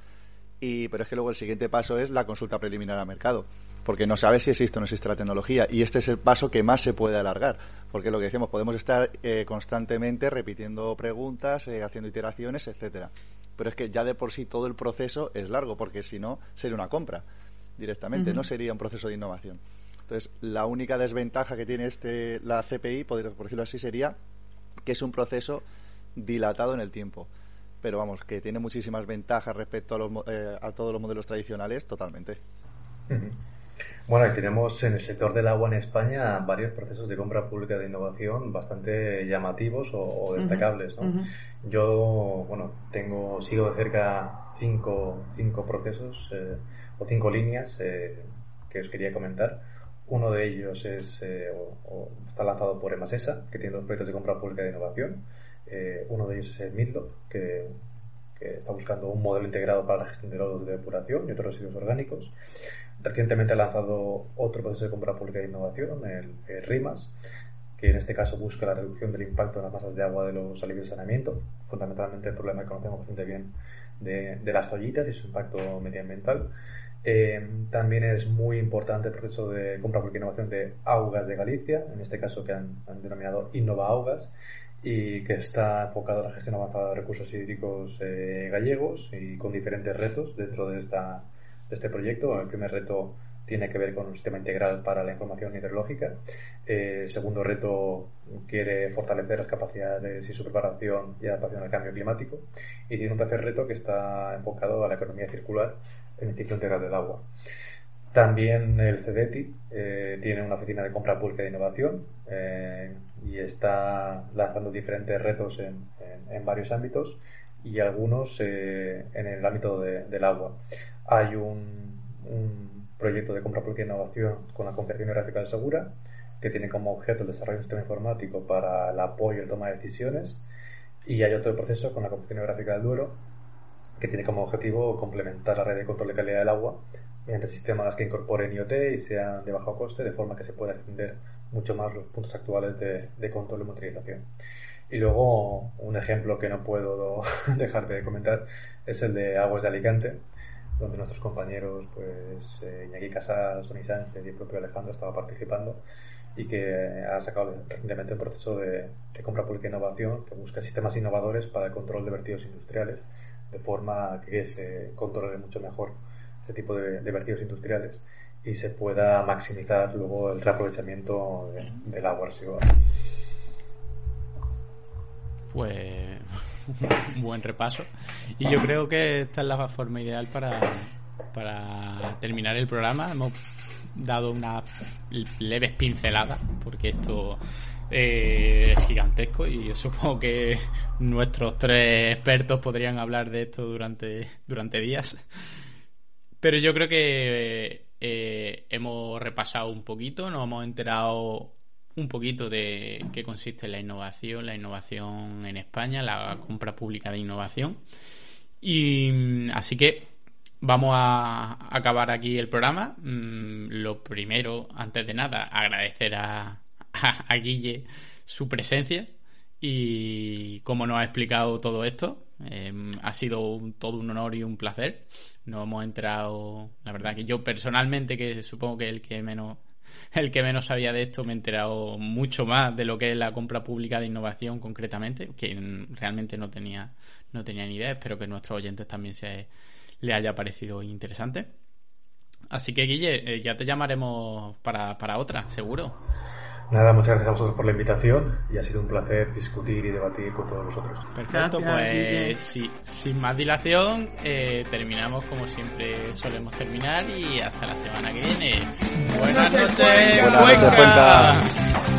Y, pero es que luego el siguiente paso es la consulta preliminar al mercado porque no sabes si existe o no existe la tecnología. Y este es el paso que más se puede alargar, porque lo que decimos, podemos estar eh, constantemente repitiendo preguntas, eh, haciendo iteraciones, etcétera. Pero es que ya de por sí todo el proceso es largo, porque si no, sería una compra directamente, no sería un proceso de innovación. Entonces, la única desventaja que tiene este la CPI, por decirlo así, sería que es un proceso dilatado en el tiempo. Pero vamos, que tiene muchísimas ventajas respecto a, los, eh, a todos los modelos tradicionales, totalmente. Bueno, tenemos en el sector del agua en España varios procesos de compra pública de innovación bastante llamativos o, destacables. Yo, bueno, tengo, sigo de cerca cinco, cinco procesos eh, o cinco líneas eh, que os quería comentar. Uno de ellos es, eh, está lanzado por EMASESA, que tiene dos proyectos de compra pública de innovación. uno de ellos es el MILDO, que, que, está buscando un modelo integrado para la gestión de lodos de depuración y otros residuos orgánicos. Recientemente ha lanzado otro proceso de compra pública de innovación, el, RIMAS, que en este caso busca la reducción del impacto en las masas de agua de los alivios de saneamiento, fundamentalmente el problema que conocemos bastante bien de, las toallitas y su impacto medioambiental. Eh, también es muy importante el proceso de compra de innovación de Augas de Galicia, en este caso que han, denominado Innova Augas, y que está enfocado en la gestión avanzada de recursos hídricos eh, gallegos y con diferentes retos dentro de esta de este proyecto. El primer reto tiene que ver con un sistema integral para la información hidrológica. Eh, el segundo reto quiere fortalecer las capacidades y su preparación y adaptación al cambio climático. Y tiene un tercer reto que está enfocado a la economía circular en el ciclo integral del agua. También el CEDETI eh, tiene una oficina de compra pública de innovación eh, y está lanzando diferentes retos en, varios ámbitos y algunos en el ámbito del agua. Hay un, proyecto de compra pública e innovación con la Confederación Gráfica de Segura, que tiene como objeto el desarrollo de un sistema informático para el apoyo y la toma de decisiones. Y hay otro proceso con la Confederación Gráfica del Duero, que tiene como objetivo complementar la red de control de calidad del agua mediante sistemas que incorporen IoT y sean de bajo coste, de forma que se pueda extender mucho más los puntos actuales de, de control y monitorización. Y luego, un ejemplo que no puedo *laughs* dejar de comentar es el de Aguas de Alicante, donde nuestros compañeros, pues eh, Iñaki Casas, Sony Sánchez y el propio Alejandro estaba participando. y que ha sacado recientemente un proceso de, compra pública e innovación que busca sistemas innovadores para el control de vertidos industriales, de forma que se controle mucho mejor este tipo de, vertidos industriales y se pueda maximizar luego el reaprovechamiento del agua residual. Pues *laughs* un buen repaso. Y yo creo que esta es la forma ideal para, para terminar el programa. Hemos dado una leves pinceladas, porque esto eh, es gigantesco y yo supongo que nuestros tres expertos podrían hablar de esto durante, durante días. Pero yo creo que eh, hemos repasado un poquito, nos hemos enterado un poquito de qué consiste la innovación, la innovación en España, la compra pública de innovación. Y mm, así que vamos a acabar aquí el programa. Mm, lo primero, antes de nada, agradecer a, a, Guille su presencia y cómo nos ha explicado todo esto. Em, ha sido todo un honor y un placer. Nos hemos enterado, la verdad que yo personalmente, que supongo que el que menos *laughs* el que menos sabía de esto me he enterado mucho más de lo que es la compra pública de innovación concretamente, que realmente no tenía, no tenía ni idea. Espero que nuestros oyentes también se le haya parecido interesante. Así que Guille, eh, ya te llamaremos para, para otra, seguro. Nada, muchas gracias a vosotros por la invitación y ha sido un placer discutir y debatir con todos vosotros. Perfecto, pues sin más dilación, eh, terminamos como siempre solemos terminar y hasta la semana que viene. Buenas noches, Buenas noches,